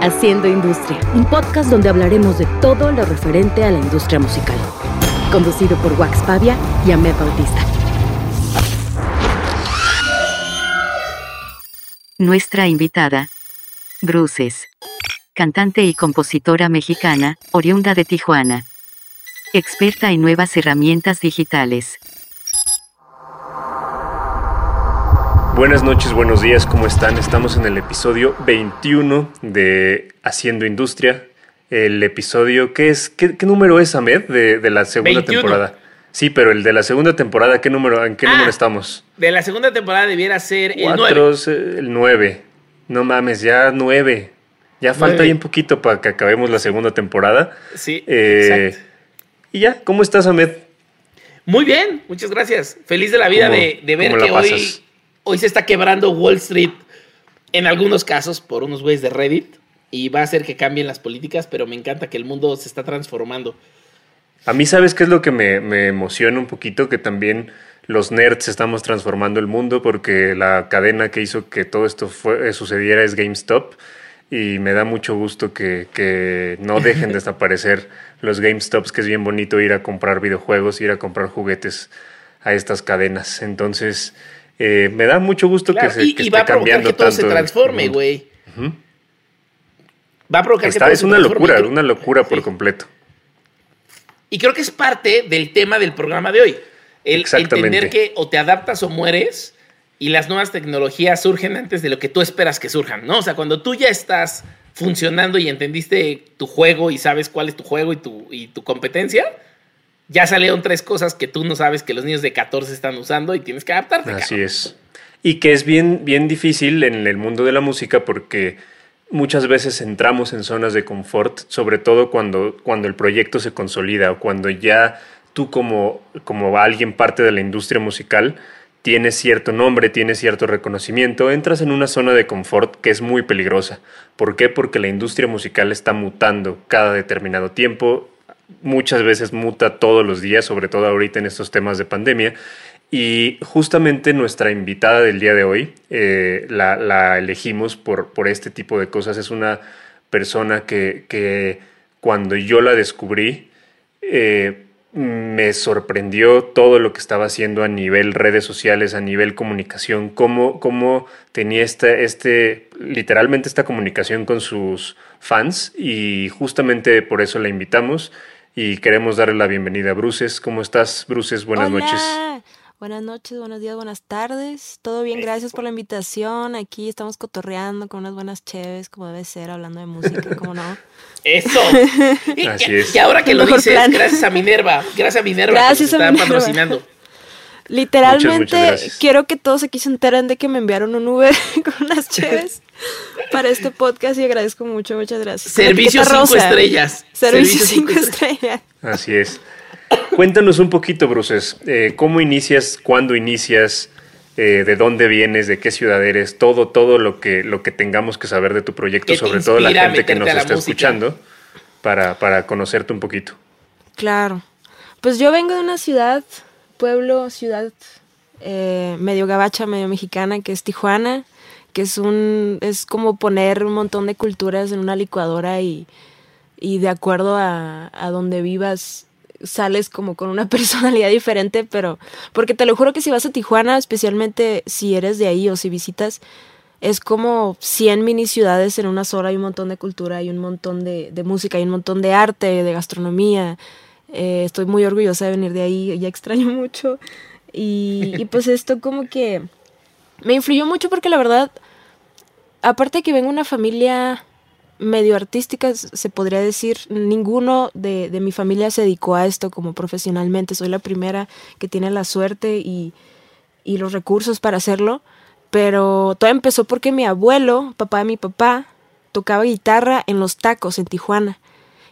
Haciendo Industria, un podcast donde hablaremos de todo lo referente a la industria musical. Conducido por Wax Pavia y Amé Bautista. Nuestra invitada, Bruces, cantante y compositora mexicana, oriunda de Tijuana. Experta en nuevas herramientas digitales. Buenas noches, buenos días, ¿cómo están? Estamos en el episodio 21 de Haciendo Industria. El episodio, ¿qué es? ¿Qué, número es, Ahmed, de, la segunda temporada? Sí, pero el de la segunda temporada, ¿qué número, ¿en qué número ah, estamos? De la segunda temporada debiera ser el 9. El 9. No mames, ya 9. Ya falta ahí un poquito para que acabemos la segunda temporada. Sí, eh, exacto. Y ya, ¿cómo estás, Ahmed? Muy bien, muchas gracias. Feliz de la vida de, ver que hoy hoy se está quebrando Wall Street en algunos casos por unos güeyes de Reddit y va a hacer que cambien las políticas, pero me encanta que el mundo se está transformando. A mí, ¿sabes qué es lo que me, emociona un poquito? Que también los nerds estamos transformando el mundo porque la cadena que hizo que todo esto fue, sucediera es GameStop y me da mucho gusto que, que no dejen de desaparecer los GameStops, que es bien bonito ir a comprar videojuegos, ir a comprar juguetes a estas cadenas. Entonces, eh, me da mucho gusto que se y, va a provocar que todo se transforme, güey. Va a provocar que todo Es una locura, una locura por completo. Y creo que es parte del tema del programa de hoy. El entender que o te adaptas o mueres y las nuevas tecnologías surgen antes de lo que tú esperas que surjan, ¿no? O sea, cuando tú ya estás funcionando y entendiste tu juego y sabes cuál es tu juego y tu, y tu competencia, ya salieron tres cosas que tú no sabes que los niños de 14 están usando y tienes que adaptarte. Así es. Y que es bien, bien difícil en el mundo de la música porque muchas veces entramos en zonas de confort, sobre todo cuando, cuando el proyecto se consolida o cuando ya tú como, como alguien parte de la industria musical tienes cierto nombre, tienes cierto reconocimiento, entras en una zona de confort que es muy peligrosa. ¿Por qué? Porque la industria musical está mutando cada determinado tiempo, muchas veces muta todos los días, sobre todo ahorita en estos temas de pandemia. Y justamente nuestra invitada del día de hoy eh, la, elegimos por, por este tipo de cosas. Es una persona que, cuando yo la descubrí, eh, me sorprendió todo lo que estaba haciendo a nivel redes sociales, a nivel comunicación, cómo, cómo tenía este, literalmente esta comunicación con sus fans y justamente por eso la invitamos y queremos darle la bienvenida a Bruces. ¿Cómo estás, Bruces? Buenas noches. Buenas noches, buenos días, buenas tardes. Todo bien, gracias por la invitación. Aquí estamos cotorreando con unas buenas cheves, como debe ser, hablando de música, ¿cómo no? Eso. Así es. Y ahora que lo dices, gracias a Minerva, gracias a Minerva gracias que a Minerva. patrocinando. Literalmente, quiero que todos aquí se enteren de que me enviaron un Uber con unas cheves para este podcast y agradezco mucho, muchas gracias. Servicio cinco estrellas. Servicio cinco estrellas. Así es. Cuéntanos un poquito, Bruces, eh, ¿cómo inicias, cuándo inicias, eh, de dónde vienes, de qué ciudad eres, todo, todo lo que, lo que tengamos que saber de tu proyecto, sobre todo la gente que nos está escuchando, para, para conocerte un poquito. Claro. Pues yo vengo de una ciudad, pueblo, ciudad eh, medio gabacha, medio mexicana, que es Tijuana que es un es como poner un montón de culturas en una licuadora y, y de acuerdo a, a donde vivas sales como con una personalidad diferente, pero porque te lo juro que si vas a Tijuana, especialmente si eres de ahí o si visitas, es como 100 mini ciudades en una sola, hay un montón de cultura, hay un montón de, de música, hay un montón de arte, de gastronomía. Eh, estoy muy orgullosa de venir de ahí, ya extraño mucho. Y, pues esto como que me influyó mucho porque la verdad aparte que vengo de una familia medio artística, se podría decir, ninguno de, mi familia se dedicó a esto como profesionalmente. Soy la primera que tiene la suerte y, y los recursos para hacerlo. Pero todo empezó porque mi abuelo, papá de mi papá, tocaba guitarra en los tacos en Tijuana.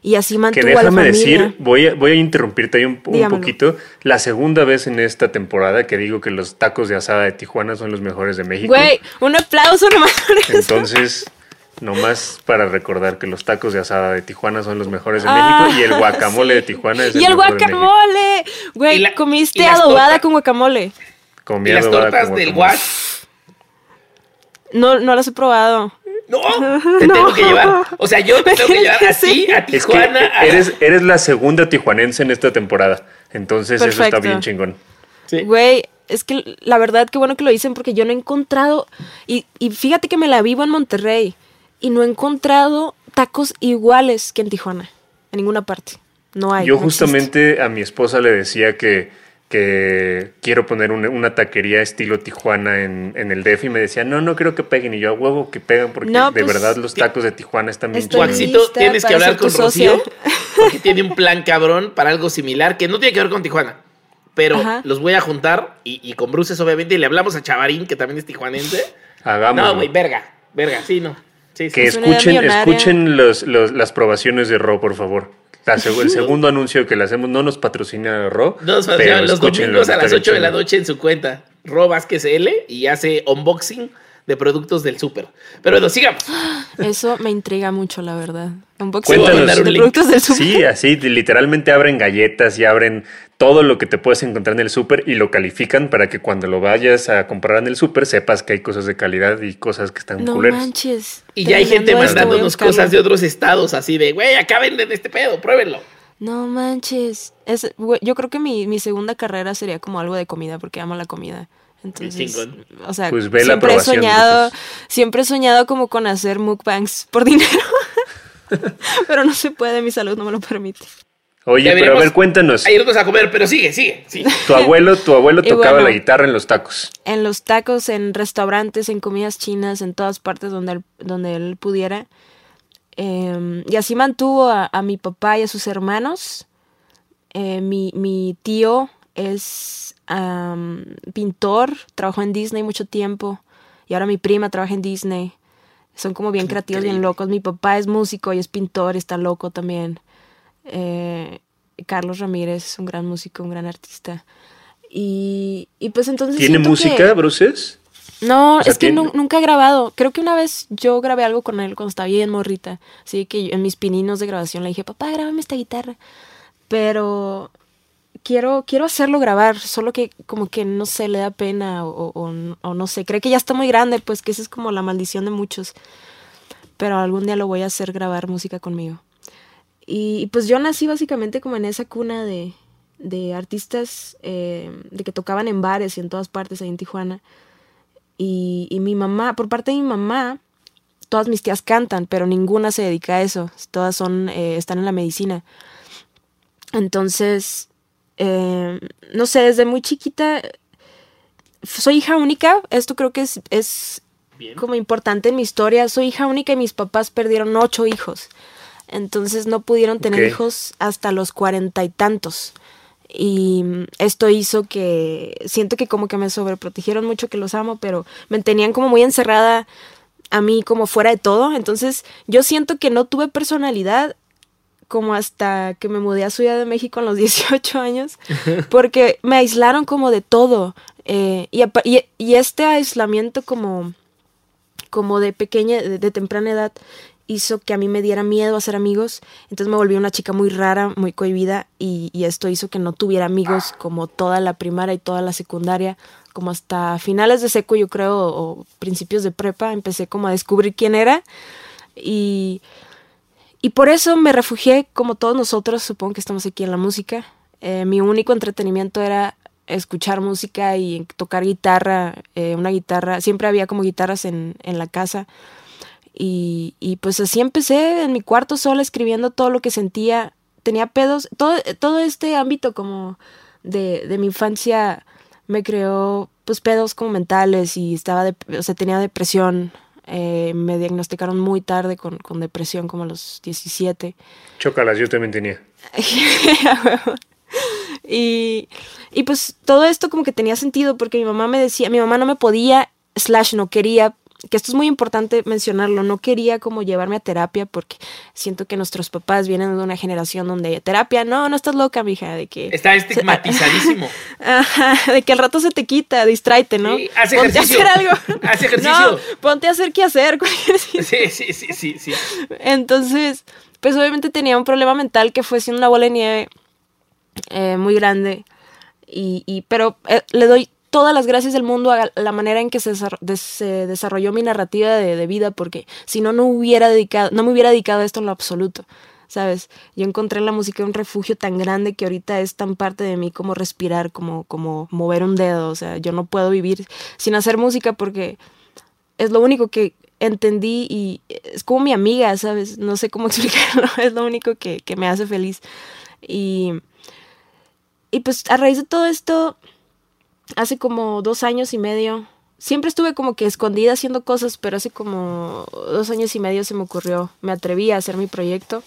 Y así mantuvo que déjame decir, voy a, voy a interrumpirte ahí un, poquito. La segunda vez en esta temporada que digo que los tacos de asada de Tijuana son los mejores de México. Güey, un aplauso nomás por eso. Entonces, nomás para recordar que los tacos de asada de Tijuana son los mejores de México y el ah, guacamole de Tijuana es el Y el guacamole. Güey, comiste adobada con guacamole. Comí ¿Y las tortas del guac? No, no las he probado. No, te tengo que llevar. O sea, yo te tengo que llevar así a Tijuana. eres, eres la segunda tijuanense en esta temporada. Entonces eso está bien chingón. Güey, es que la verdad que bueno que lo dicen porque yo no he encontrado, y, y fíjate que me la vivo en Monterrey, y no he encontrado tacos iguales que en Tijuana, en ninguna parte. No hay. Yo justamente a mi esposa le decía que, que quiero poner una, taquería estilo Tijuana en, el DF y me decía, no, no creo que peguen. Y yo a huevo que pegan porque de pues, verdad los tacos de Tijuana están bien chidos. tienes que hablar con Rocío porque tiene un plan cabrón para algo similar que no tiene que ver con Tijuana. Pero los voy a juntar y, con Bruces obviamente y le hablamos a Chavarín que también es tijuanense. Hagamos. No, güey, verga, verga, sí, no. Que escuchen, escuchen las probaciones de Ro, por favor. El segundo anuncio que le hacemos no nos patrocina Ro. No nos patrocina los domingos a las 8 de la noche en su cuenta. Ro Vázquez L y hace unboxing de productos del súper. Pero bueno, sigamos. Eso me intriga mucho, la verdad. Unboxing de productos del súper. Sí, así literalmente abren galletas y abren todo lo que te puedes encontrar en el súper y lo califican para que cuando lo vayas a comprar en el súper sepas que hay cosas de calidad y cosas que están no Manches. Y ya hay gente mandándonos cosas de otros estados así de, güey, acá venden este pedo, pruébenlo. No manches. Es, yo creo que mi, mi segunda carrera sería como algo de comida porque amo la comida. Entonces, o sea, pues siempre he soñado, siempre he soñado como con hacer mukbangs por dinero. pero no se puede, mi salud no me lo permite. Oye, pero a ver, cuéntanos. A irnos a comer, pero sigue, sigue, Tu abuelo, tu abuelo tocaba la guitarra en los tacos. En los tacos, en restaurantes, en comidas chinas, en todas partes donde él, donde él pudiera. Em, y así mantuvo a, mi papá y a sus hermanos. Eh, mi, mi, tío es pintor, trabajó en Disney mucho tiempo. Y ahora mi prima trabaja en Disney. Son como bien creativos, bien locos. Mi papá es músico y es pintor, está loco también. Eh, Carlos Ramírez es un gran músico, un gran artista. Y, pues entonces... ¿Tiene música, Bruces? No, es que nunca he grabado. Creo que una vez yo grabé algo con él cuando estaba bien morrita. Así que en mis pininos de grabación le dije, papá, grábame esta guitarra. Pero quiero, quiero hacerlo grabar, solo que como que no sé, le da pena o, o, no sé, cree que ya está muy grande, pues que esa es como la maldición de muchos. Pero algún día lo voy a hacer grabar música conmigo. Y, pues yo nací básicamente como en esa cuna de, de artistas eh, de que tocaban en bares y en todas partes ahí en Tijuana. Y, y, mi mamá, por parte de mi mamá, todas mis tías cantan, pero ninguna se dedica a eso. Todas son, eh, están en la medicina. Entonces, eh, no sé, desde muy chiquita soy hija única. Esto creo que es, es como importante en mi historia. Soy hija única y mis papás perdieron ocho hijos. Entonces no pudieron tener hijos hasta los cuarenta y tantos. Y esto hizo que siento que como que me sobreprotegieron mucho, que los amo, pero me tenían como muy encerrada a mí como fuera de todo. Entonces yo siento que no tuve personalidad como hasta que me mudé a Ciudad de México a los 18 años, porque me aislaron como de todo. Eh, y, y, este aislamiento como, como de pequeña, de temprana edad, hizo que a mí me diera miedo hacer amigos, entonces me volví una chica muy rara, muy cohibida y, esto hizo que no tuviera amigos como toda la primaria y toda la secundaria, como hasta finales de seco yo creo o principios de prepa empecé como a descubrir quién era. Y, y por eso me refugié como todos nosotros, supongo que estamos aquí en la música, eh, mi único entretenimiento era escuchar música y tocar guitarra, eh, una guitarra, siempre había como guitarras en, en la casa y, y, pues así empecé en mi cuarto sola escribiendo todo lo que sentía. Tenía pedos, todo, todo este ámbito como de, de mi infancia me creó pues pedos como mentales y estaba, de, o sea, tenía depresión. Eh, me diagnosticaron muy tarde con, con, depresión, como a los 17. Chócalas, yo también tenía. y, y pues todo esto como que tenía sentido porque mi mamá me decía, mi mamá no me podía, slash no quería que esto es muy importante mencionarlo, no quería como llevarme a terapia porque siento que nuestros papás vienen de una generación donde terapia, no, no estás loca, mija, de que... Está estigmatizadísimo. Ajá, de que al rato se te quita, distráete, ¿no? Sí, hace ponte ejercicio. a hacer algo. Hace ejercicio. No, ponte a hacer qué hacer. Sí, sí, sí, sí, sí. Entonces, pues obviamente tenía un problema mental que fue siendo una bola de nieve eh, muy grande y, y pero eh, le doy todas las gracias del mundo a la manera en que se, desarrolló mi narrativa de, vida, porque si no, no hubiera dedicado, no me hubiera dedicado a esto en lo absoluto. ¿Sabes? Yo encontré en la música un refugio tan grande que ahorita es tan parte de mí como respirar, como, como mover un dedo. O sea, yo no puedo vivir sin hacer música porque es lo único que entendí y es como mi amiga, ¿sabes? No sé cómo explicarlo, es lo único que, que me hace feliz. Y, y pues a raíz de todo esto, hace como dos años y medio, siempre estuve como que escondida haciendo cosas, pero hace como dos años y medio se me ocurrió, me atreví a hacer mi proyecto.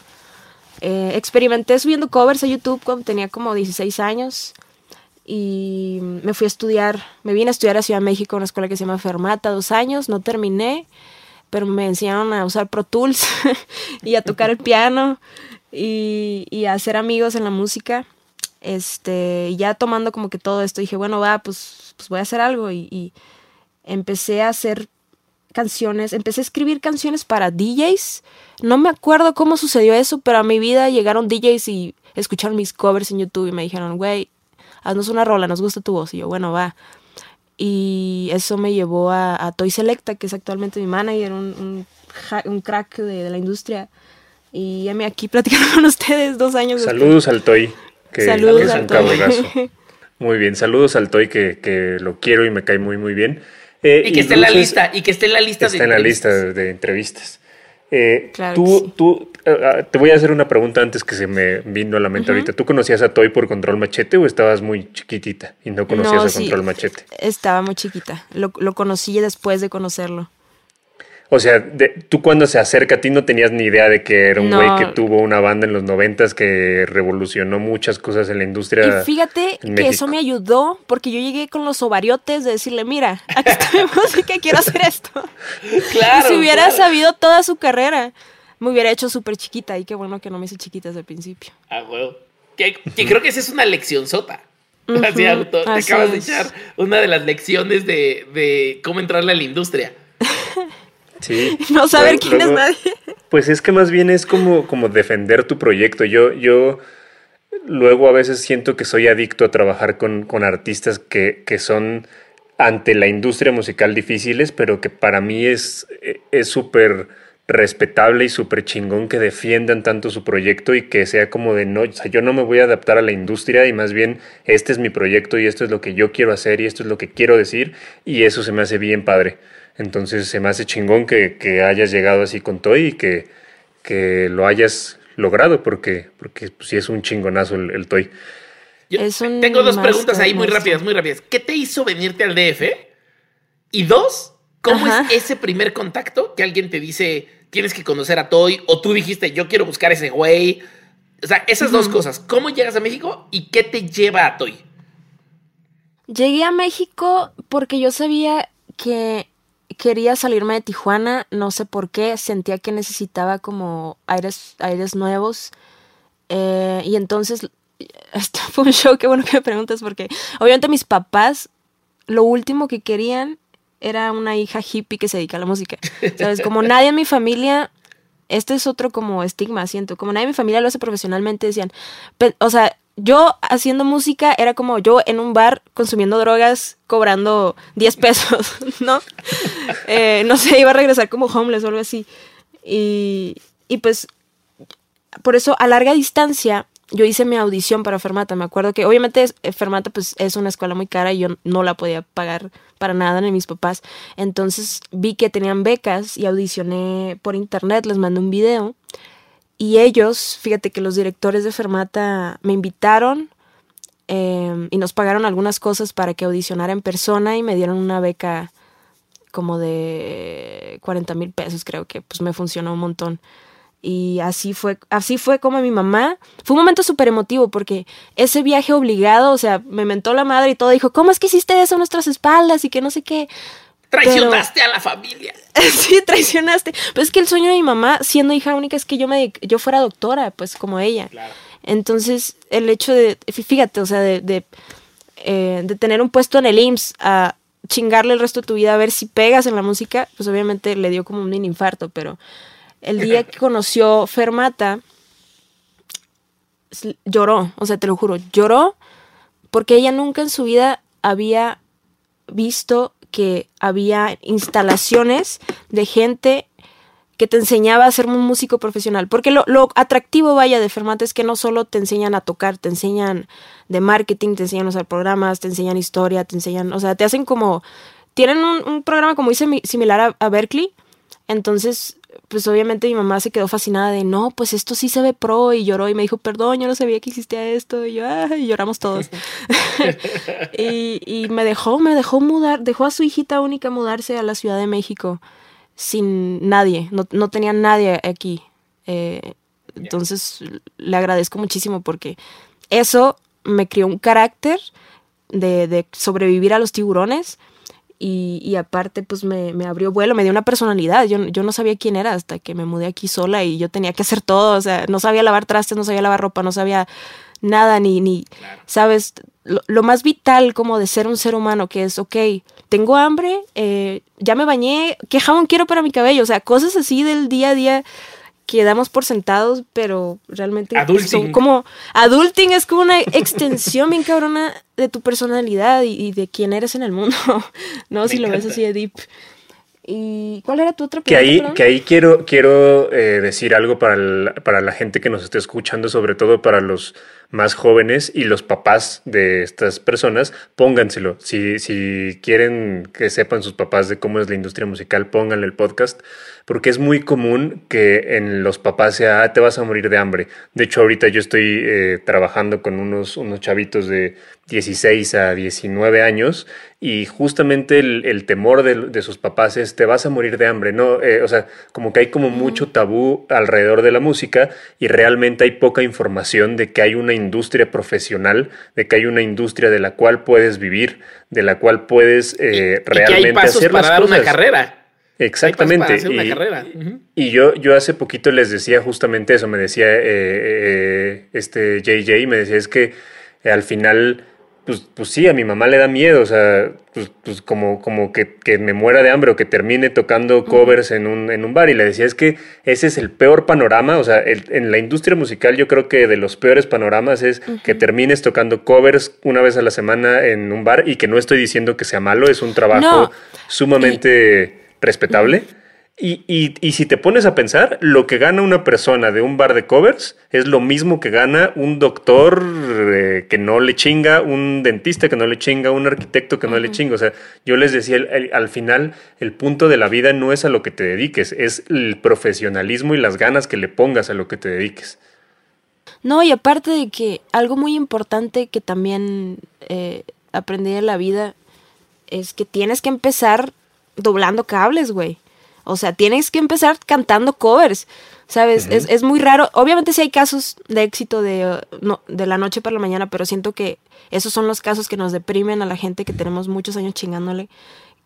Eh, experimenté subiendo covers a YouTube cuando tenía como 16 años y me fui a estudiar, me vine a estudiar a Ciudad de México, una escuela que se llama Fermata, dos años, no terminé, pero me enseñaron a usar Pro Tools y a tocar el piano y, y a hacer amigos en la música. Este, ya tomando como que todo esto, dije, bueno, va, pues, pues voy a hacer algo. Y, empecé a hacer canciones, empecé a escribir canciones para DJs. No me acuerdo cómo sucedió eso, pero a mi vida llegaron DJs y escucharon mis covers en YouTube y me dijeron, güey, haznos una rola, nos gusta tu voz. Y yo, bueno, va. Y eso me llevó a, Toy Selecta, que es actualmente mi manager, un, un, crack de, la industria. Y ya me aquí platicando con ustedes dos años. Saludos al Toy que, saludos es un. Muy bien, saludos al Toy que, que, lo quiero y me cae muy muy bien. Eh, y que esté en la lista, y que esté en la lista está en la lista de, entrevistas. Eh, tú, tú eh, ah, te voy a hacer una pregunta antes que se me vino a la mente ahorita. ¿Tú conocías a Toy por Control Machete o estabas muy chiquitita y no conocías a Control Machete? Estaba muy chiquita. Lo, lo conocí después de conocerlo. O sea, tú cuando se acerca a ti no tenías ni idea de que era un güey que tuvo una banda en los noventas que revolucionó muchas cosas en la industria. Y fíjate que eso me ayudó porque yo llegué con los ovariotes de decirle, mira, aquí está mi música, quiero hacer esto. Claro. Y si hubiera sabido toda su carrera, me hubiera hecho súper chiquita y qué bueno que no me hice chiquita desde el principio. Ah, huevo. Que, creo que esa es una lección sota. Así, auto, te acabas de echar una de las lecciones de, de cómo entrarle a la industria. Sí. no saber quién es nadie. Pues es que más bien es como, como defender tu proyecto. Yo, yo luego a veces siento que soy adicto a trabajar con, con artistas que, que, son ante la industria musical difíciles, pero que para mí es súper respetable y súper chingón que defiendan tanto su proyecto y que sea como de no, o sea, yo no me voy a adaptar a la industria y más bien este es mi proyecto y esto es lo que yo quiero hacer y esto es lo que quiero decir y eso se me hace bien padre. Entonces se me hace chingón que, que hayas llegado así con Toy y que, que lo hayas logrado, porque, porque pues, sí es un chingonazo el, Toy. tengo dos preguntas ahí muy rápidas, muy rápidas. ¿Qué te hizo venirte al DF? Y dos, ¿cómo es ese primer contacto que alguien te dice tienes que conocer a Toy? O tú dijiste yo quiero buscar a ese güey. O sea, esas dos cosas. ¿Cómo llegas a México y qué te lleva a Toy? Llegué a México porque yo sabía que quería salirme de Tijuana, no sé por qué, sentía que necesitaba como aires, aires nuevos. Eh, y entonces, esto fue un show, qué bueno que me preguntas, porque obviamente mis papás, lo último que querían era una hija hippie que se dedica a la música. ¿Sabes? Como nadie en mi familia, este es otro como estigma, siento, como nadie en mi familia lo hace profesionalmente, decían, o sea, yo haciendo música era como yo en un bar consumiendo drogas, cobrando 10 pesos, ¿no? Eh, no sé, iba a regresar como homeless o algo así. Y, y pues, por eso a larga distancia, yo hice mi audición para Fermata. Me acuerdo que obviamente eh, Fermata pues, es una escuela muy cara y yo no la podía pagar para nada ni mis papás. Entonces vi que tenían becas y audicioné por internet, les mandé un video y ellos, fíjate que los directores de Fermata me invitaron em, y nos pagaron algunas cosas para que audicionara en persona y me dieron una beca como de 40 mil pesos, creo que pues me funcionó un montón. Y así fue, así fue como mi mamá. Fue un momento súper emotivo porque ese viaje obligado, o sea, me mentó la madre y todo, dijo, ¿cómo es que hiciste eso a nuestras espaldas? Y que no sé qué. Traicionaste a la familia. sí, traicionaste. Pues es que el sueño de mi mamá, siendo hija única, es que yo me yo fuera doctora, pues como ella. Entonces, el hecho de, fíjate, o sea, de, de, eh, de, tener un puesto en el IMSS a chingarle el resto de tu vida a ver si pegas en la música, pues obviamente le dio como un mini infarto, pero el día que conoció Fermata, lloró, o sea, te lo juro, lloró porque ella nunca en su vida había visto que había instalaciones de gente que te enseñaba a ser un músico profesional. Porque lo, atractivo, vaya, de Fermat es que no solo te enseñan a tocar, te enseñan de marketing, te enseñan a usar programas, te enseñan historia, te enseñan, o sea, te hacen como, tienen un, programa como dice similar a, Berkeley, entonces, pues obviamente mi mamá se quedó fascinada de, no, pues esto sí se ve pro y lloró y me dijo, perdón, yo no sabía que existía esto y yo, y lloramos todos. y, y me dejó, me dejó mudar, dejó a su hijita única mudarse a la Ciudad de México sin nadie, no, no tenía nadie aquí. Eh, entonces le agradezco muchísimo porque eso me crió un carácter de, sobrevivir a los tiburones y, aparte pues me, abrió vuelo, me dio una personalidad. Yo, yo, no sabía quién era hasta que me mudé aquí sola y yo tenía que hacer todo, o sea, no sabía lavar trastes, no sabía lavar ropa, no sabía nada, ni, ni ¿sabes? Lo, más vital como de ser un ser humano, que es, ok, tengo hambre, eh, ya me bañé, ¿qué jabón quiero para mi cabello? O sea, cosas así del día a día que damos por sentados, pero realmente son como... Adulting es como una extensión bien cabrona de tu personalidad y, de quién eres en el mundo, ¿no? si lo ves así de deep. ¿Y cuál era tu otra pregunta? Que ahí, que ahí quiero, quiero eh, decir algo para, para la gente que nos esté escuchando, sobre todo para los más jóvenes y los papás de estas personas, pónganselo. Si, si quieren que sepan sus papás de cómo es la industria musical, pónganle el podcast, porque es muy común que en los papás sea, ah, te vas a morir de hambre. De hecho, ahorita yo estoy eh, trabajando con unos, unos chavitos de 16 a 19 años y justamente el, temor de, sus papás es te vas a morir de hambre, ¿no? Eh, o sea, como que hay como mucho tabú alrededor de la música y realmente hay poca información de que hay una industria profesional, de que hay una industria de la cual puedes vivir, de la cual puedes eh, realmente que hay hacer para dar una carrera. Exactamente. y, una carrera. y yo, yo hace poquito les decía justamente eso, me decía eh, eh, este JJ, me decía es que al final pues, pues sí, a mi mamá le da miedo, o sea, pues, pues como, como que, me muera de hambre o que termine tocando covers en un, en un bar. Y le decía, es que ese es el peor panorama, o sea, en la industria musical yo creo que de los peores panoramas es que termines tocando covers una vez a la semana en un bar y que no estoy diciendo que sea malo, es un trabajo sumamente respetable y, y, si te pones a pensar, lo que gana una persona de un bar de covers es lo mismo que gana un doctor eh, que no le chinga, un dentista que no le chinga, un arquitecto que no le chinga. O sea, yo les decía, al final, el punto de la vida no es a lo que te dediques, es el profesionalismo y las ganas que le pongas a lo que te dediques. No, y aparte de que algo muy importante que también eh, aprendí en la vida es que tienes que empezar doblando cables, güey. O sea, tienes que empezar cantando covers, ¿sabes? es, muy raro. Obviamente sí hay casos de éxito de, no, de la noche para la mañana, pero siento que esos son los casos que nos deprimen a la gente que tenemos muchos años chingándole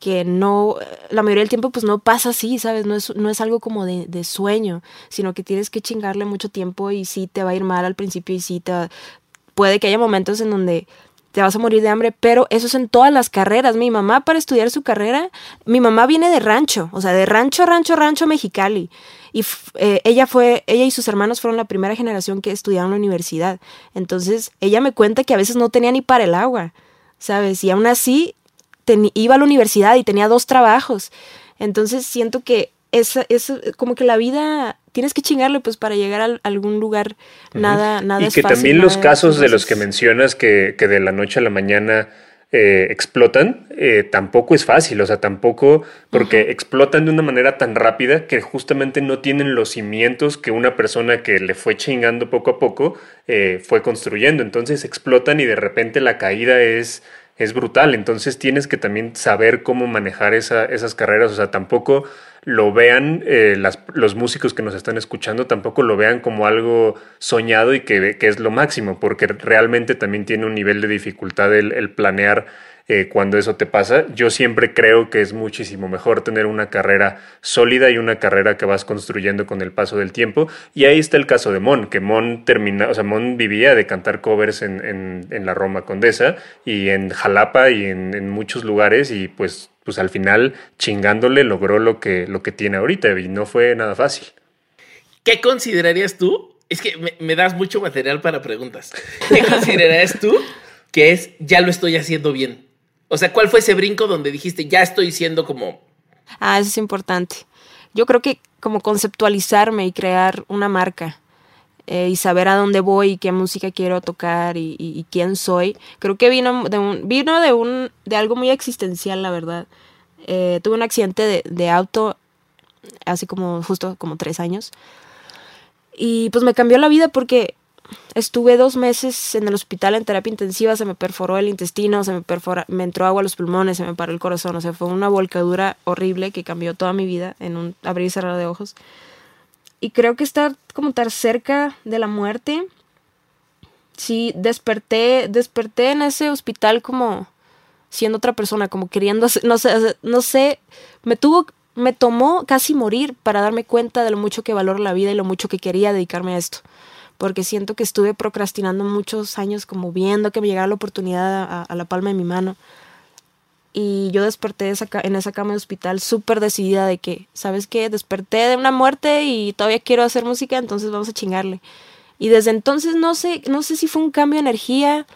que no, la mayoría del tiempo pues no pasa así, ¿sabes? No es, no es algo como de, de, sueño, sino que tienes que chingarle mucho tiempo y sí te va a ir mal al principio y sí te... Puede que haya momentos en donde te vas a morir de hambre, pero eso es en todas las carreras. Mi mamá para estudiar su carrera, mi mamá viene de rancho, o sea, de rancho, rancho, rancho Mexicali. Y eh, ella fue, ella y sus hermanos fueron la primera generación que estudiaron en la universidad. Entonces, ella me cuenta que a veces no tenía ni para el agua, ¿sabes? Y aún así iba a la universidad y tenía dos trabajos. Entonces, siento que es, es como que la vida tienes que chingarle pues para llegar a algún lugar nada nada y que también los casos de los que mencionas que, que, de la noche a la mañana eh, explotan eh, tampoco es fácil o sea tampoco porque explotan de una manera tan rápida que justamente no tienen los cimientos que una persona que le fue chingando poco a poco eh, fue construyendo. Entonces explotan y de repente la caída es es brutal. Entonces tienes que también saber cómo manejar esa, esas carreras. O sea tampoco lo vean, eh, los músicos que nos están escuchando tampoco lo vean como algo soñado y que, que, es lo máximo, porque realmente también tiene un nivel de dificultad el, planear eh, cuando eso te pasa. Yo siempre creo que es muchísimo mejor tener una carrera sólida y una carrera que vas construyendo con el paso del tiempo. Y ahí está el caso de Mon, que Mon termina, o sea, Mon vivía de cantar covers en, en, la Roma Condesa y en Jalapa y en, en muchos lugares y pues pues al final chingándole logró lo que, lo que tiene ahorita y no fue nada fácil. ¿Qué considerarías tú? Es que me, das mucho material para preguntas. ¿Qué considerarías tú que es ya lo estoy haciendo bien? O sea, ¿cuál fue ese brinco donde dijiste, ya estoy siendo como... Ah, eso es importante. Yo creo que como conceptualizarme y crear una marca eh, y saber a dónde voy y qué música quiero tocar y, quién soy, creo que vino de vino de un, de algo muy existencial, la verdad. Eh, tuve un accidente de, de auto hace como, justo como tres años. Y pues me cambió la vida porque estuve dos meses en el hospital en terapia intensiva, se me perforó el intestino, se me perfora, me entró agua a los pulmones, se me paró el corazón, o sea, fue una volcadura horrible que cambió toda mi vida en un abrir y cerrar de ojos. Y creo que estar como tan cerca de la muerte, sí, desperté, desperté en ese hospital como siendo otra persona, como queriendo, no sé, no sé, me tuvo, me tomó casi morir para darme cuenta de lo mucho que valoro la vida y lo mucho que quería dedicarme a esto porque siento que estuve procrastinando muchos años como viendo que me llegara la oportunidad a, la palma de mi mano. Y yo desperté en esa cama de hospital súper decidida de que, ¿sabes qué? Desperté de una muerte y todavía quiero hacer música, entonces vamos a chingarle. Y desde entonces no sé, no sé si fue un cambio de energía,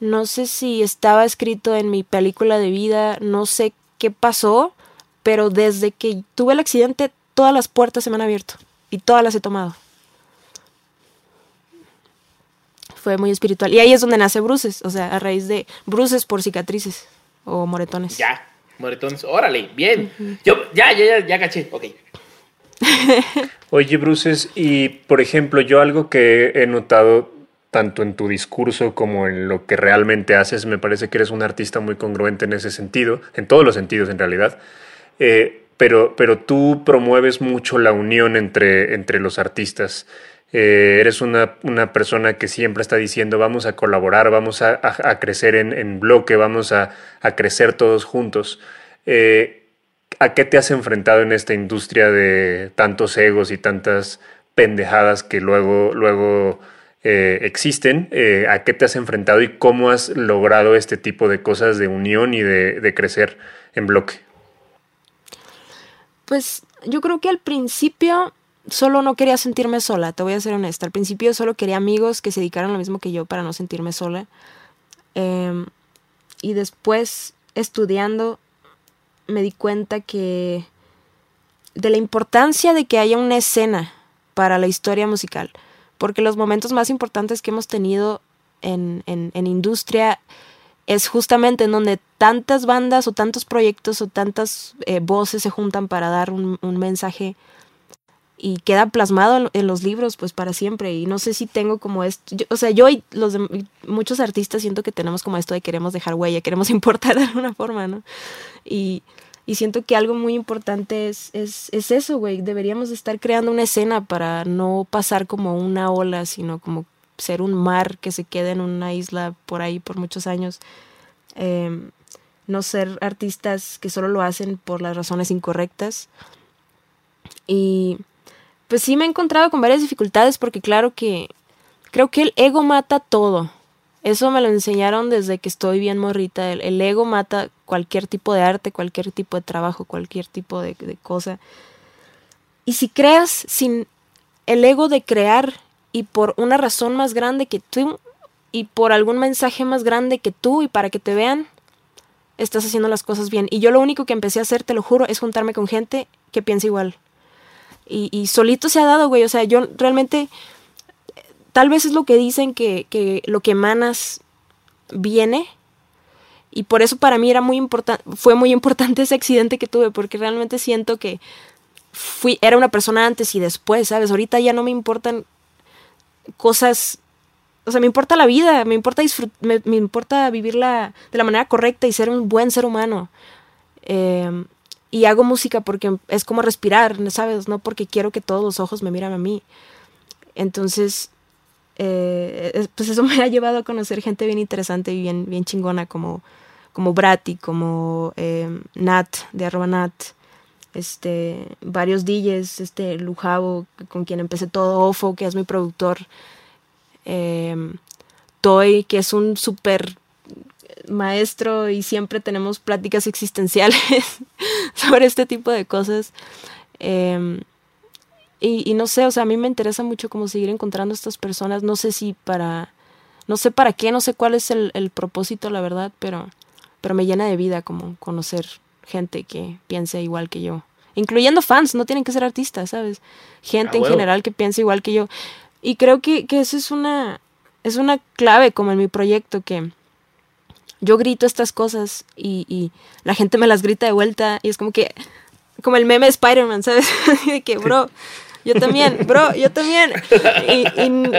no sé si estaba escrito en mi película de vida, no sé qué pasó, pero desde que tuve el accidente todas las puertas se me han abierto y todas las he tomado. fue muy espiritual. Y ahí es donde nace bruces, o sea, a raíz de bruces por cicatrices o moretones. Ya, moretones, órale, bien. Yo, ya, ya, ya, ya caché, ok. Oye, Bruces, y por ejemplo, yo algo que he notado tanto en tu discurso como en lo que realmente haces, me parece que eres un artista muy congruente en ese sentido, en todos los sentidos en realidad. Eh, pero, pero tú promueves mucho la unión entre, entre los artistas. Eh, eres una, persona que siempre está diciendo vamos a colaborar, vamos a, crecer en, bloque, vamos a, crecer todos juntos. Eh, ¿A qué te has enfrentado en esta industria de tantos egos y tantas pendejadas que luego, luego eh, existen? ¿A qué te has enfrentado y cómo has logrado este tipo de cosas de unión y de, de crecer en bloque? Pues yo creo que al principio solo no quería sentirme sola, te voy a ser honesta. Al principio solo quería amigos que se dedicaran lo mismo que yo para no sentirme sola. Em, y después, estudiando, me di cuenta que de la importancia de que haya una escena para la historia musical. Porque los momentos más importantes que hemos tenido en, en, industria es justamente en donde tantas bandas o tantos proyectos o tantas eh, voces se juntan para dar un mensaje y queda plasmado en, los libros pues para siempre y no sé si tengo como esto, o sea, yo y los muchos artistas siento que tenemos como esto de queremos dejar huella, queremos importar de alguna forma, ¿no? Y, y siento que algo muy importante es, es, es eso, güey, deberíamos estar creando una escena para no pasar como una ola, sino como ser un mar que se quede en una isla por ahí por muchos años. Em, no ser artistas que solo lo hacen por las razones incorrectas. Y pues sí me he encontrado con varias dificultades porque claro que creo que el ego mata todo. Eso me lo enseñaron desde que estoy bien morrita. El, ego mata cualquier tipo de arte, cualquier tipo de trabajo, cualquier tipo de, de cosa. Y si creas sin el ego de crear y por una razón más grande que tú y por algún mensaje más grande que tú y para que te vean, estás haciendo las cosas bien. Y yo lo único que empecé a hacer, te lo juro, es juntarme con gente que piensa igual. Y, solito se ha dado, güey. O sea, yo realmente, tal vez es lo que dicen que, que lo que emanas viene. Y por eso para mí era muy importante, fue muy importante ese accidente que tuve, porque realmente siento que fui, era una persona antes y después, ¿sabes? Ahorita ya no me importan cosas, o sea, me importa la vida, me importa me, me, importa vivirla de la manera correcta y ser un buen ser humano. Eh, y hago música porque es como respirar, ¿sabes? No porque quiero que todos los ojos me miren a mí. Entonces, eh, pues eso me ha llevado a conocer gente bien interesante y bien, bien chingona como, como Brati, como eh, Nat, de arroba Nat, este, varios DJs, este, Lujavo, con quien empecé todo, Ofo, que es mi productor, eh, Toy, que es un súper maestro y siempre tenemos pláticas existenciales sobre este tipo de cosas. Em, y, no sé, o sea, a mí me interesa mucho como seguir encontrando estas personas. No sé si para, no sé para qué, no sé cuál es el, propósito, la verdad, pero, pero me llena de vida como conocer gente que piense igual que yo. Incluyendo fans, no tienen que ser artistas, ¿sabes? Gente ah, en general que piense igual que yo. Y creo que, que eso es una, es una clave como en mi proyecto, que yo grito estas cosas y, y la gente me las grita de vuelta y es como que, como el meme de Spider-Man, ¿sabes? de que, bro, yo también, bro, yo también. Y,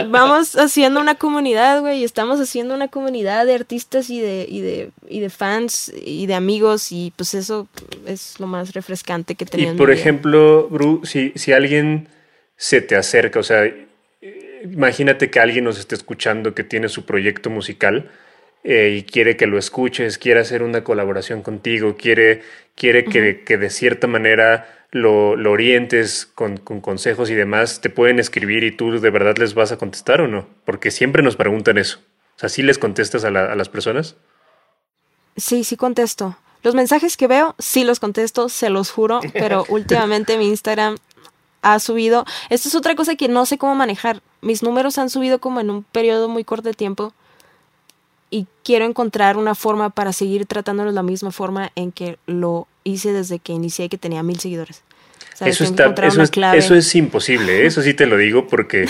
vamos haciendo una comunidad, güey, y estamos haciendo una comunidad de artistas y de, y de, y de fans y de amigos, y pues eso es lo más refrescante que tenemos. Y por ejemplo, Bru, si, si alguien se te acerca, o sea, imagínate que alguien nos esté escuchando que tiene su proyecto musical eh, y quiere que lo escuches, quiere hacer una colaboración contigo, quiere, quiere que, que de cierta manera lo, orientes con, consejos y demás, te pueden escribir y tú de verdad les vas a contestar o no? Porque siempre nos preguntan eso. O sea, ¿sí les contestas a, a las personas? Sí, sí contesto. Los mensajes que veo, sí los contesto, se los juro, pero últimamente mi Instagram ha subido. Esto es otra cosa que no sé cómo manejar. Mis números han subido como en un periodo muy corto de tiempo y quiero encontrar una forma para seguir tratándolo de la misma forma en que lo hice desde que inicié que tenía mil seguidores. Eso, está, eso, es, eso es imposible, ¿eh? eso sí te lo digo porque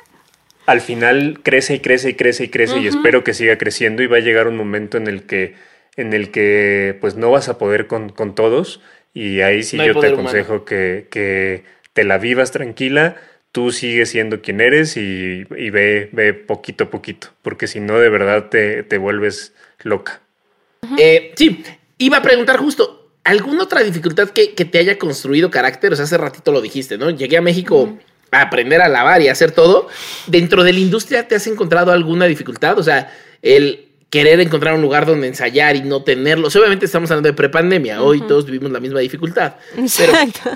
al final crece y crece y crece y crece y espero que siga creciendo y va a llegar un momento en el que, en el que pues no vas a poder con, con todos y ahí sí yo te aconsejo que, que te la vivas tranquila, tú sigues siendo quien eres y, ve, ve, poquito a poquito, porque si no, de verdad te, te vuelves loca. Eh, sí, iba a preguntar justo, ¿alguna otra dificultad que, te haya construido carácter? O sea, hace ratito lo dijiste, ¿no? Llegué a México a aprender a lavar y a hacer todo. ¿Dentro de la industria te has encontrado alguna dificultad? O sea, el querer encontrar un lugar donde ensayar y no tenerlo. obviamente estamos hablando de prepandemia, hoy todos vivimos la misma dificultad. Exacto.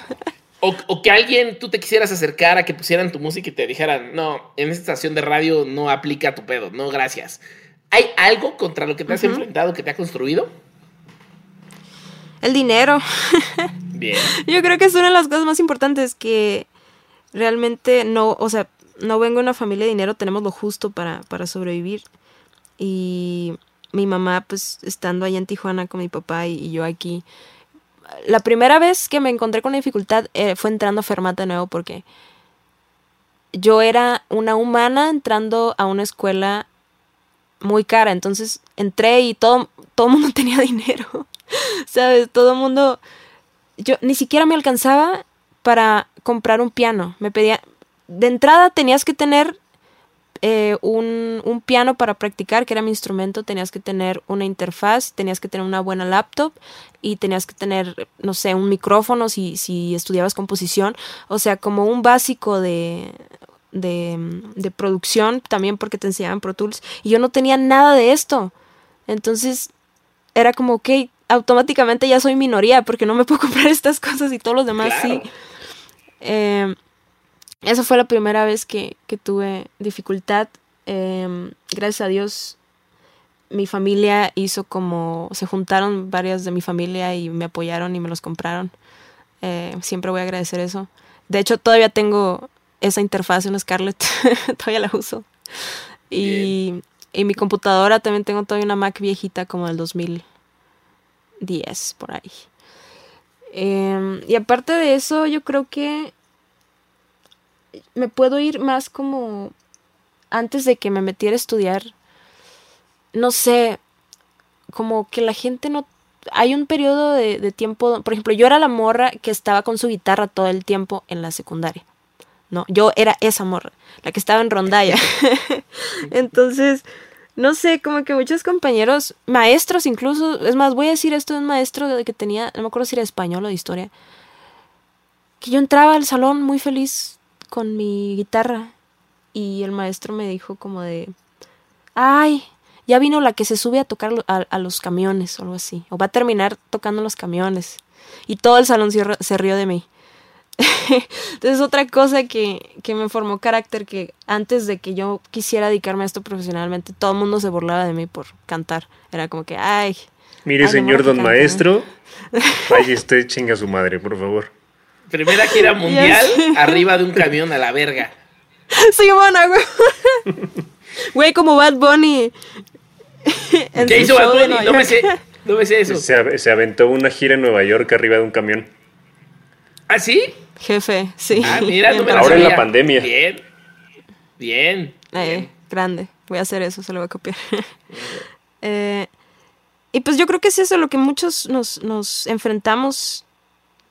O, que alguien tú te quisieras acercar a que pusieran tu música y te dijeran, no, en esta estación de radio no aplica tu pedo, no, gracias. ¿Hay algo contra lo que te has enfrentado que te ha construido? El dinero. Bien. Yo creo que es una de las cosas más importantes que realmente no, o sea, no vengo de una familia de dinero, tenemos lo justo para, para sobrevivir. Y mi mamá, pues, estando allá en Tijuana con mi papá y yo aquí, la primera vez que me encontré con dificultad eh, fue entrando a Fermat de nuevo porque yo era una humana entrando a una escuela muy cara. Entonces entré y todo, todo el mundo tenía dinero. ¿Sabes? Todo el mundo... Yo ni siquiera me alcanzaba para comprar un piano. Me pedía... De entrada tenías que tener eh, un, un, piano para practicar, que era mi instrumento, tenías que tener una interfaz, tenías que tener una buena laptop y tenías que tener, no sé, un micrófono si, si estudiabas composición, o sea, como un básico de, de, de producción, también porque te enseñaban Pro Tools, y yo no tenía nada de esto. Entonces, era como, ok, automáticamente ya soy minoría porque no me puedo comprar estas cosas y todos los demás sí. Eh, esa fue la primera vez que, tuve dificultad. Em, gracias a Dios, mi familia hizo como. Se juntaron varias de mi familia y me apoyaron y me los compraron. Eh, siempre voy a agradecer eso. De hecho, todavía tengo esa interfaz en Scarlett. todavía la uso. Y, y, mi computadora también tengo todavía una Mac viejita como del 2010, por ahí. Em, y aparte de eso, yo creo que me puedo ir más como antes de que me metiera a estudiar. No sé, como que la gente no... Hay un periodo de, tiempo, por ejemplo, yo era la morra que estaba con su guitarra todo el tiempo en la secundaria. No, yo era esa morra, la que estaba en rondalla. Entonces, no sé, como que muchos compañeros, maestros incluso, es más, voy a decir esto de un maestro que tenía, no me acuerdo si era español o de historia, que yo entraba al salón muy feliz con mi guitarra y el maestro me dijo como de, ay, ya vino la que se sube a tocar a, los camiones o algo así, o va a terminar tocando los camiones. Y todo el salón se, rió de mí. Entonces otra cosa que, que, me formó carácter que antes de que yo quisiera dedicarme a esto profesionalmente, todo el mundo se burlaba de mí por cantar. Era como que, ay. Mire, señor don maestro, vaya usted chinga su madre, por favor. Primera gira mundial arriba de un camión a la verga. Sí, bueno, güey. Güey, como Bad Bunny. ¿Qué hizo Bad Bunny? No me sé. No me sé eso. Se, aventó una gira en Nueva York arriba de un camión. ¿Ah, sí? Jefe, sí. Ah, mira, no me Ahora en la pandemia. Bien. Bien. Eh, grande. Voy a hacer eso, se lo voy a copiar. eh, y pues yo creo que es eso lo que muchos nos, nos enfrentamos.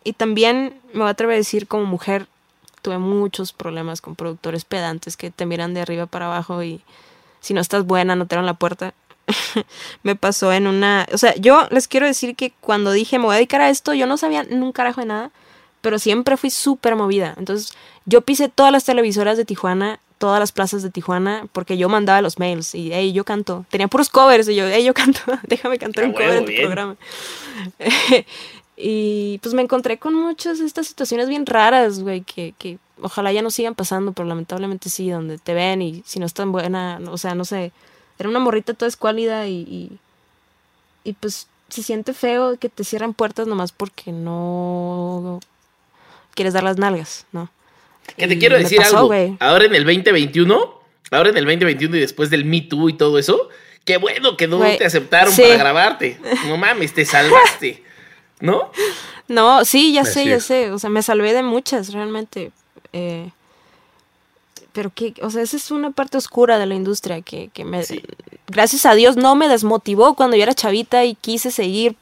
Y también me voy a atrever a decir como mujer, tuve muchos problemas con productores pedantes que te miran de arriba para abajo y si no estás buena no te dan la puerta. me pasó en una... O sea, yo les quiero decir que cuando dije me voy a dedicar a esto, yo no sabía nunca carajo de nada, pero siempre fui súper movida. Entonces, yo pisé todas las televisoras de Tijuana, todas las plazas de Tijuana, porque yo mandaba los mails y, hey, yo canto. Tenía puros covers y yo, hey, yo canto, déjame cantar un cover en tu programa. Y pues me encontré con muchas de estas situaciones bien raras, güey, que, que ojalá ya no sigan pasando, pero lamentablemente sí, donde te ven y si no es tan buena, o sea, no sé, era una morrita toda escuálida y, y, y pues se siente feo que te cierran puertas nomás porque no quieres dar las nalgas, ¿no? Que te quiero decir algo. Ahora en el 2021, ahora en el 2021 y después del Me Too y todo eso, qué bueno que no te aceptaron para grabarte. No mames, te salvaste. ¿no? No, sí, ya sé, ya sé. O sea, me salvé de muchas, realmente. Eh, pero que, o sea, esa es una parte oscura de la industria que, que me, gracias a Dios no me desmotivó cuando yo era chavita y quise seguir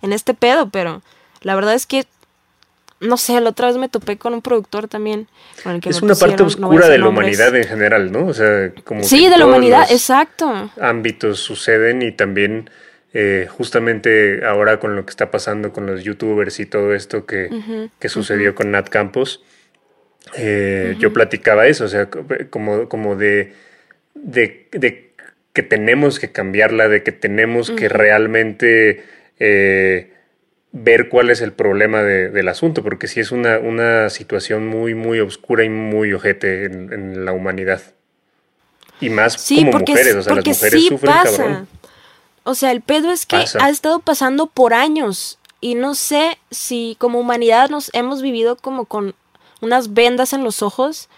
en este pedo, pero la verdad es que, no sé, la otra vez me topé con un productor también. es una parte oscura de la humanidad en general, ¿no? O sea, como... Sí, de la humanidad, exacto. Ámbitos suceden y también eh, justamente ahora con lo que está pasando con los youtubers y todo esto que, sucedió con Nat Campos, eh, yo platicaba eso, o sea, como, como de, de, que tenemos que cambiarla, de que tenemos que realmente eh, ver cuál es el problema del asunto, porque sí es una, una situación muy, muy oscura y muy ojete en, la humanidad. Y más como mujeres, o sea, las mujeres sufren cabrón. O sea, el pedo es que ha estado pasando por años y no sé si como humanidad nos hemos vivido como con unas vendas en los ojos,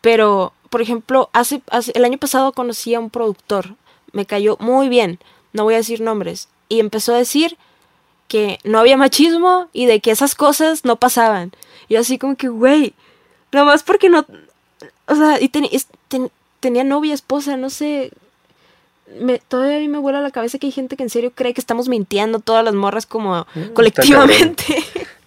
pero por ejemplo, hace, el año pasado conocí a un productor, me cayó muy bien, no voy a decir nombres, y empezó a decir que no había machismo y de que esas cosas no pasaban. Y así como que, güey, nada más porque no... O sea, y tenía novia, esposa, no sé, me, todavía a mí me vuela la cabeza que hay gente que en serio cree que estamos mintiendo todas las morras como mm, colectivamente.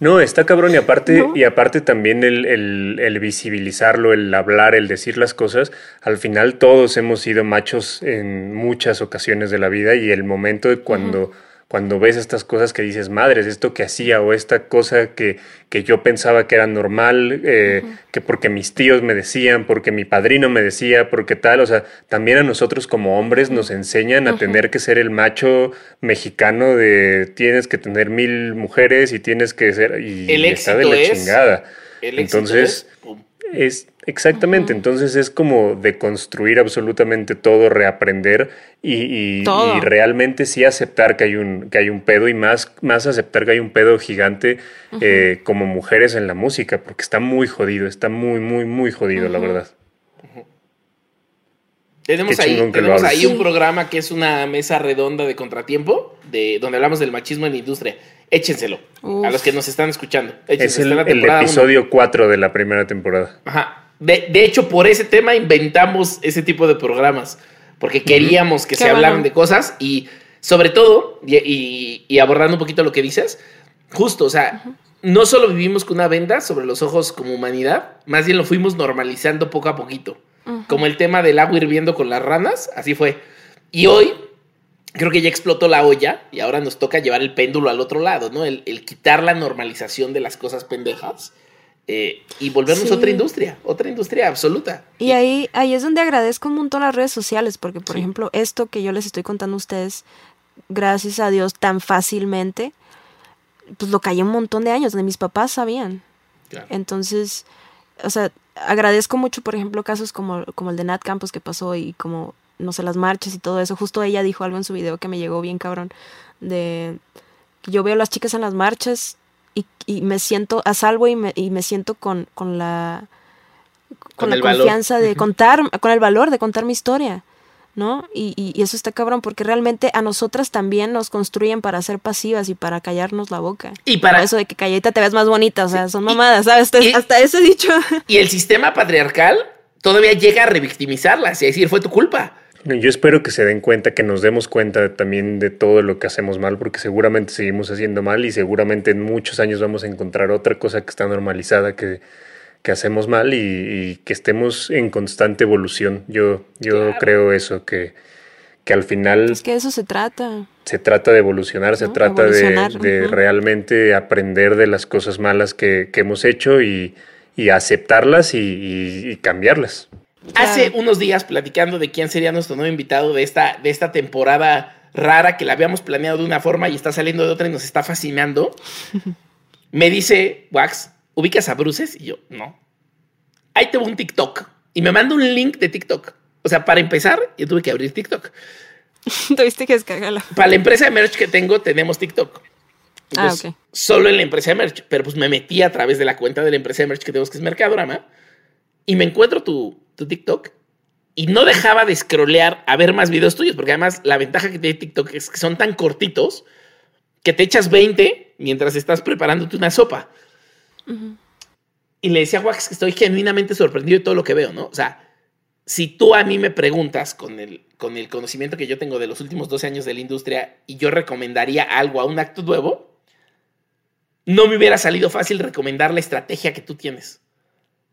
no, está cabrón y aparte, y aparte también el, el, visibilizarlo, el hablar, el decir las cosas, al final todos hemos sido machos en muchas ocasiones de la vida y el momento de cuando cuando ves estas cosas que dices, madres, esto que hacía o esta cosa que, que yo pensaba que era normal, eh, que porque mis tíos me decían, porque mi padrino me decía, porque tal, o sea, también a nosotros como hombres nos enseñan a tener que ser el macho mexicano de tienes que tener mil mujeres y tienes que ser, y, el está de la chingada. Entonces, es, exactamente, entonces es como de construir absolutamente todo, reaprender y, realmente sí aceptar que hay un, que hay un pedo y más, más aceptar que hay un pedo gigante eh, como mujeres en la música, porque está muy jodido, está muy, muy, muy jodido, la verdad. Tenemos, ahí, tenemos ahí un programa que es una mesa redonda de contratiempo, de, donde hablamos del machismo en la industria échenselo a los que nos están escuchando. es el, episodio 4 de la primera temporada. Ajá. De, hecho, por ese tema inventamos ese tipo de programas, porque queríamos que se hablaran de cosas y sobre todo, y, abordando un poquito lo que dices, justo, o sea, no solo vivimos con una venda sobre los ojos como humanidad, más bien lo fuimos normalizando poco a poquito. Como el tema del agua hirviendo con las ranas, así fue. Y hoy creo que ya explotó la olla y ahora nos toca llevar el péndulo al otro lado, ¿no? El, quitar la normalización de las cosas pendejas eh, y volvernos otra industria, otra industria absoluta. Y ahí, ahí es donde agradezco un montón las redes sociales, porque por ejemplo, esto que yo les estoy contando a ustedes, gracias a Dios, tan fácilmente, pues lo callé un montón de años, de mis papás sabían. Entonces, o sea, agradezco mucho, por ejemplo, casos como, como el de Nat Campos que pasó y como no sé, las marchas y todo eso. Justo ella dijo algo en su video que me llegó bien cabrón. De que yo veo a las chicas en las marchas y, y me siento a salvo y me, y me siento con, con la con, la confianza de contar, con el valor de contar mi historia. ¿no? Y, eso está cabrón, porque realmente a nosotras también nos construyen para ser pasivas y para callarnos la boca. Y para eso de que calladita te ves más bonita, o sea, son mamadas, ¿sabes? Hasta ese dicho. Y el sistema patriarcal todavía llega a revictimizarlas y a decir, fue tu culpa. Yo espero que se den cuenta, que nos demos cuenta también de todo lo que hacemos mal, porque seguramente seguimos haciendo mal y seguramente en muchos años vamos a encontrar otra cosa que está normalizada que, que hacemos mal y, que estemos en constante evolución. Yo, yo creo eso, que, que al final... Es que eso se trata. Se trata de evolucionar, se trata de, realmente aprender de las cosas malas que, que hemos hecho y, y aceptarlas y cambiarlas. Hace unos días, platicando de quién sería nuestro nuevo invitado de esta, de esta temporada rara que la habíamos planeado de una forma y está saliendo de otra y nos está fascinando, me dice, Wax, ¿ubicas a Bruces? Y yo, no. Ahí tengo un TikTok. Y me manda un link de TikTok. O sea, para empezar, yo tuve que abrir TikTok. Tuviste que descargarla. Para la empresa de merch que tengo, tenemos TikTok. ah, ok. Solo en la empresa de merch. Pero pues me metí a través de la cuenta de la empresa de merch que tenemos, que es Mercadorama. Y me encuentro tu, tu TikTok y no dejaba de scrollear a ver más videos tuyos, porque además la ventaja que tiene TikTok es que son tan cortitos que te echas 20 mientras estás preparándote una sopa. Y le decía a Wax que estoy genuinamente sorprendido de todo lo que veo, ¿no? O sea, si tú a mí me preguntas con el, con el conocimiento que yo tengo de los últimos 12 años de la industria y yo recomendaría algo a un acto nuevo, no me hubiera salido fácil recomendar la estrategia que tú tienes.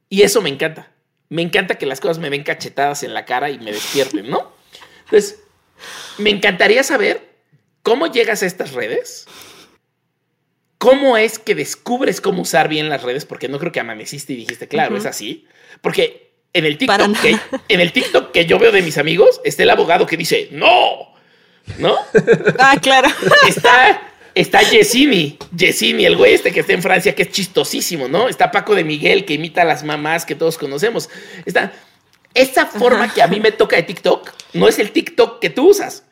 Y eso me encanta me encanta que las cosas me ven cachetadas en la cara y me despierten, ¿no? Entonces, me encantaría saber cómo llegas a estas redes. ¿Cómo es que descubres cómo usar bien las redes? Porque no creo que amaneciste y dijiste, claro, es así. Porque en el, TikTok que, en el TikTok que yo veo de mis amigos está el abogado que dice, no, ¿no? Ah, claro. Está Está Yesini, Yesini, el güey este que está en Francia, que es chistosísimo, ¿no? Está Paco de Miguel, que imita a las mamás que todos conocemos. Está. Esta forma que a mí me toca de TikTok no es el TikTok que tú usas.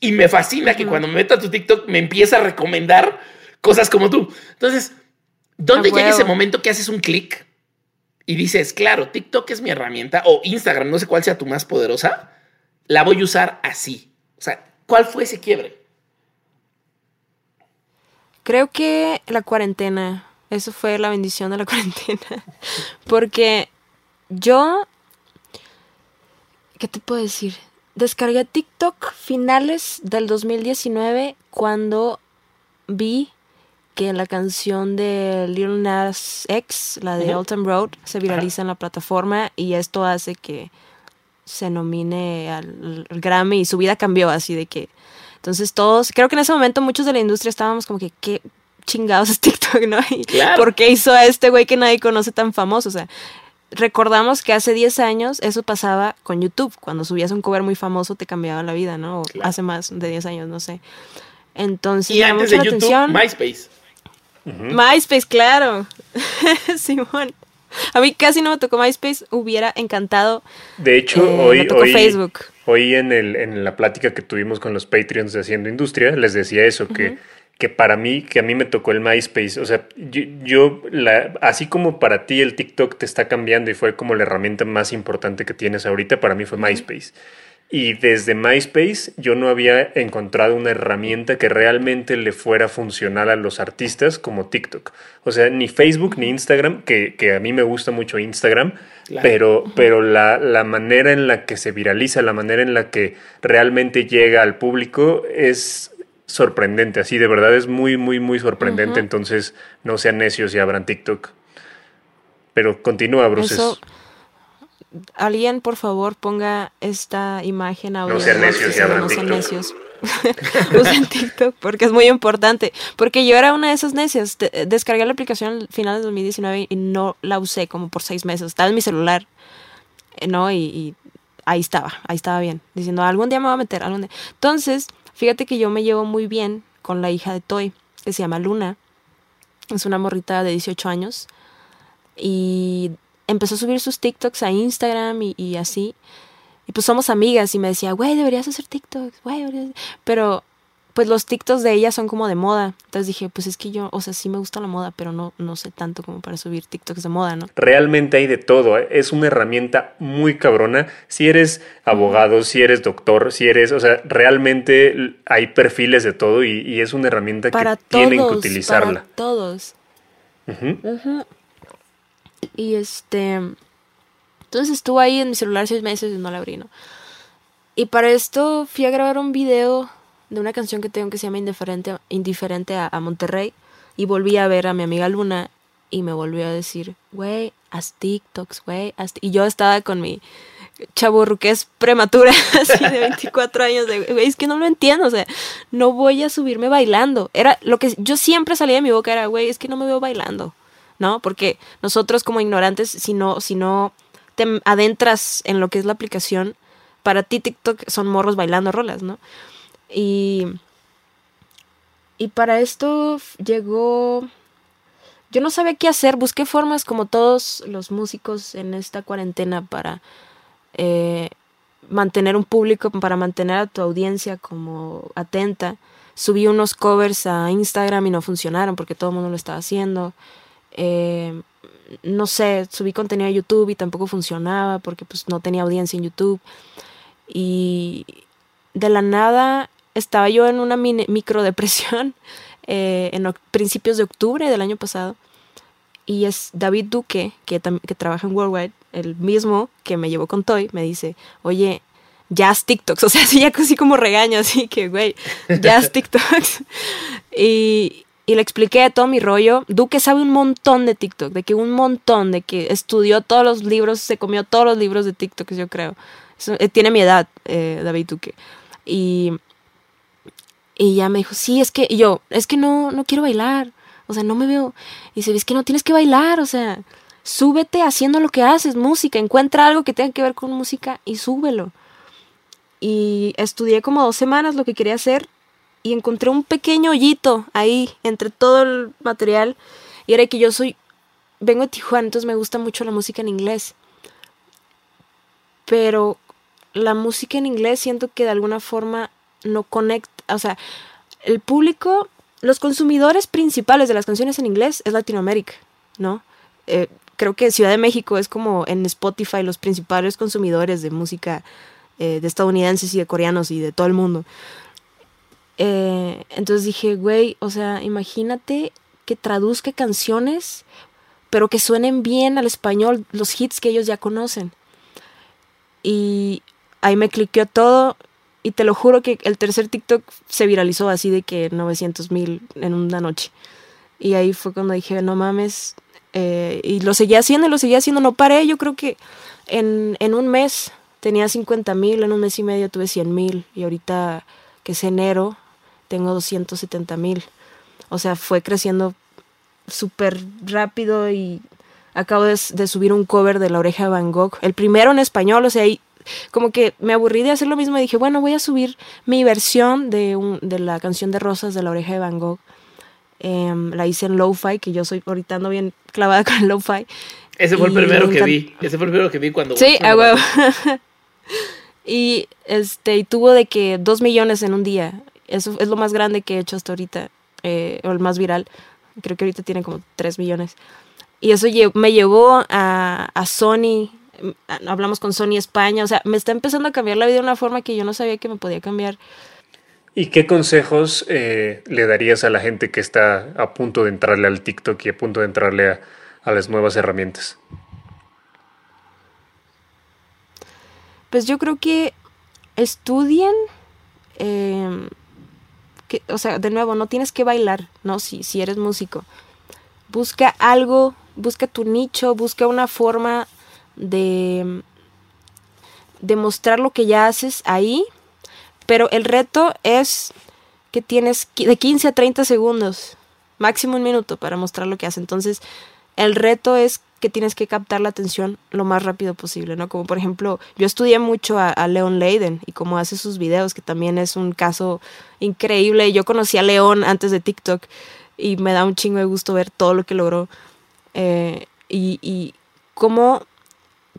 Y me fascina que cuando me meto a tu TikTok me empieza a recomendar cosas como tú. Entonces, ¿dónde llega ese momento que haces un clic y dices, claro, TikTok es mi herramienta o Instagram, no sé cuál sea tu más poderosa, la voy a usar así? O sea, ¿cuál fue ese quiebre? Creo que la cuarentena, eso fue la bendición de la cuarentena. Porque yo, ¿qué te puedo decir? Descargué TikTok finales del 2019 cuando vi que la canción de Lil Nas X, la de Old Road, se viraliza en la plataforma y esto hace que se nomine al Grammy y su vida cambió así de que entonces todos, creo que en ese momento muchos de la industria estábamos como que, ¿qué chingados es TikTok, no? Y ¿Por qué hizo a este güey que nadie conoce tan famoso? O sea, recordamos que hace 10 años eso pasaba con YouTube. Cuando subías un cover muy famoso te cambiaba la vida, ¿no? hace más de 10 años, no sé. Entonces, y antes de YouTube, atención. MySpace. MySpace, claro. Simón. A mí casi no me tocó MySpace, hubiera encantado. De hecho, eh, hoy, hoy, Facebook. Hoy en, el, en la plática que tuvimos con los Patreons de Haciendo Industria, les decía eso, que, que para mí, que a mí me tocó el MySpace. O sea, yo, la, así como para ti el TikTok te está cambiando y fue como la herramienta más importante que tienes ahorita, para mí fue MySpace. Y desde MySpace yo no había encontrado una herramienta que realmente le fuera funcional a los artistas como TikTok. O sea, ni Facebook ni Instagram, que, a mí me gusta mucho Instagram, pero, pero la, la, manera en la que se viraliza, la manera en la que realmente llega al público es sorprendente. Así, de verdad es muy, muy, muy sorprendente. Entonces, no sean necios y abran TikTok. Pero continúa, Bruce alguien por favor ponga esta imagen audio. No sean necios, ya no sean necios. Usen TikTok porque es muy importante. Porque yo era una de esas necias. Descargué la aplicación al final de 2019 y no la usé como por seis meses. Estaba en mi celular, eh, ¿no? Y, ahí estaba, ahí estaba bien. Diciendo, algún día me voy a meter, algún día. Entonces, fíjate que yo me llevo muy bien con la hija de Toy, que se llama Luna. Es una morrita de 18 años. Y empezó a subir sus TikToks a Instagram y, así. Y pues somos amigas y me decía, güey, deberías hacer TikToks, güey. Pero pues los TikToks de ella son como de moda. Entonces dije, pues es que yo, o sea, sí me gusta la moda, pero no, no sé tanto como para subir TikToks de moda, ¿no? Realmente hay de todo. ¿eh? Es una herramienta muy cabrona. Si eres abogado, si eres doctor, si eres, o sea, realmente hay perfiles de todo y, es una herramienta que tienen que utilizarla. Para todos. Y este. Entonces estuvo ahí en mi celular seis meses y no la abrí. Y para esto fui a grabar un video de una canción que tengo que se llama Indiferente, Indiferente a, Monterrey. Y volví a ver a mi amiga Luna y me volvió a decir, güey, haz TikToks, güey. Y yo estaba con mi chaburruqués prematura, así de 24 años, de, güey, es que no lo entiendo, o sea, no voy a subirme bailando. Era lo que yo siempre salía de mi boca, era, güey, es que no me veo bailando, ¿no? Porque nosotros como ignorantes, si no, si no te adentras en lo que es la aplicación, para ti TikTok son morros bailando rolas, ¿no? Y, y para esto llegó... Yo no sabía qué hacer, busqué formas como todos los músicos en esta cuarentena para eh, mantener un público, para mantener a tu audiencia como atenta. Subí unos covers a Instagram y no funcionaron porque todo el mundo lo estaba haciendo. Eh, no sé, subí contenido a YouTube y tampoco funcionaba porque pues no tenía audiencia en YouTube. Y de la nada estaba yo en una micro depresión eh, en principios de octubre del año pasado. Y es David Duque, que, que trabaja en Worldwide, el mismo que me llevó con Toy, me dice, oye, jazz TikToks, o sea, así ya así como regaño, así que, güey, jazz TikToks. y, y le expliqué todo mi rollo. Duque sabe un montón de TikTok, de que un montón, de que estudió todos los libros, se comió todos los libros de TikTok, yo creo. Eh, tiene mi edad, eh, David Duque. Y y ya me dijo, sí, es que, yo, es que no, no quiero bailar, o sea, no me veo. Y dice, es que no tienes que bailar, o sea, súbete haciendo lo que haces, música, encuentra algo que tenga que ver con música y súbelo. Y estudié como dos semanas lo que quería hacer y encontré un pequeño hoyito ahí entre todo el material. Y era que yo soy, vengo de Tijuana, entonces me gusta mucho la música en inglés. Pero la música en inglés siento que de alguna forma no conecta, o sea, el público, los consumidores principales de las canciones en inglés es Latinoamérica, ¿no? Eh, creo que Ciudad de México es como en Spotify los principales consumidores de música eh, de estadounidenses y de coreanos y de todo el mundo. Eh, entonces dije, güey, o sea, imagínate que traduzca canciones, pero que suenen bien al español, los hits que ellos ya conocen. Y ahí me cliqueó todo y te lo juro que el tercer TikTok se viralizó así de que 900 mil en una noche. Y ahí fue cuando dije, no mames. Eh, y lo seguía haciendo, lo seguía haciendo, no paré. Yo creo que en, en un mes tenía 50 mil, en un mes y medio tuve 100 mil. Y ahorita, que es enero, tengo 270 mil. O sea, fue creciendo súper rápido y acabo de, de, subir un cover de La Oreja de Van Gogh. El primero en español, o sea, como que me aburrí de hacer lo mismo y dije, bueno, voy a subir mi versión de, un, de la canción de Rosas de la oreja de Van Gogh. Em, la hice en lo-fi, que yo soy ahorita ando bien clavada con lo-fi. Ese fue el primero que vi. Ese fue el primero que vi cuando... Sí, a huevo. y, este, y tuvo de que dos millones en un día. Eso es lo más grande que he hecho hasta ahorita. Eh, o el más viral. Creo que ahorita tiene como tres millones. Y eso me llevó a, a Sony hablamos con Sony España, o sea, me está empezando a cambiar la vida de una forma que yo no sabía que me podía cambiar. ¿Y qué consejos eh, le darías a la gente que está a punto de entrarle al TikTok y a punto de entrarle a, las nuevas herramientas? Pues yo creo que estudien, em, o sea, de nuevo, no tienes que bailar, ¿no? Si, si eres músico. Busca algo, busca tu nicho, busca una forma de demostrar lo que ya haces ahí, pero el reto es que tienes de 15 a 30 segundos, máximo un minuto para mostrar lo que haces. Entonces, el reto es que tienes que captar la atención lo más rápido posible, ¿no? Como por ejemplo, yo estudié mucho a, Leon Leiden y cómo hace sus videos, que también es un caso increíble. Yo conocí a Leon antes de TikTok y me da un chingo de gusto ver todo lo que logró. Eh, y, y cómo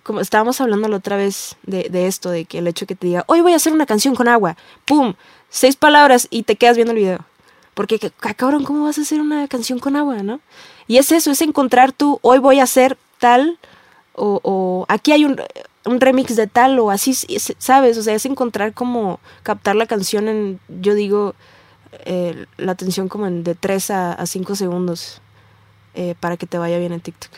como estábamos hablando la otra vez de, de, esto, de que el hecho que te diga, hoy voy a hacer una canción con agua, ¡pum! Seis palabras y te quedas viendo el video. Porque, cabrón, ¿cómo vas a hacer una canción con agua, no? Y es eso, es encontrar tú, hoy voy a hacer tal, o, aquí hay un, remix de tal, o así, ¿sabes? O sea, es encontrar como captar la canción en, yo digo, eh, la atención como en de 3 a, 5 segundos eh, para que te vaya bien en TikTok.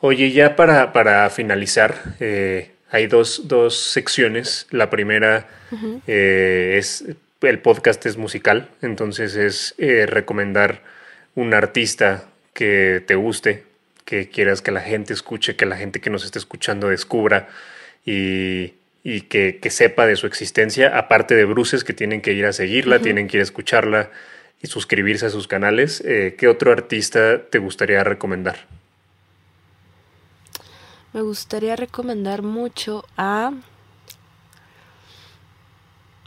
Oye, ya para, para finalizar, eh, hay dos, secciones. La primera es el podcast es musical, entonces es recomendar un artista que te guste, que quieras que la gente escuche, que la gente que nos esté escuchando descubra y, que, sepa de su existencia, aparte de bruces que tienen que ir a seguirla, tienen que ir a escucharla y suscribirse a sus canales. Eh, ¿Qué otro artista te gustaría recomendar? Me gustaría recomendar mucho a...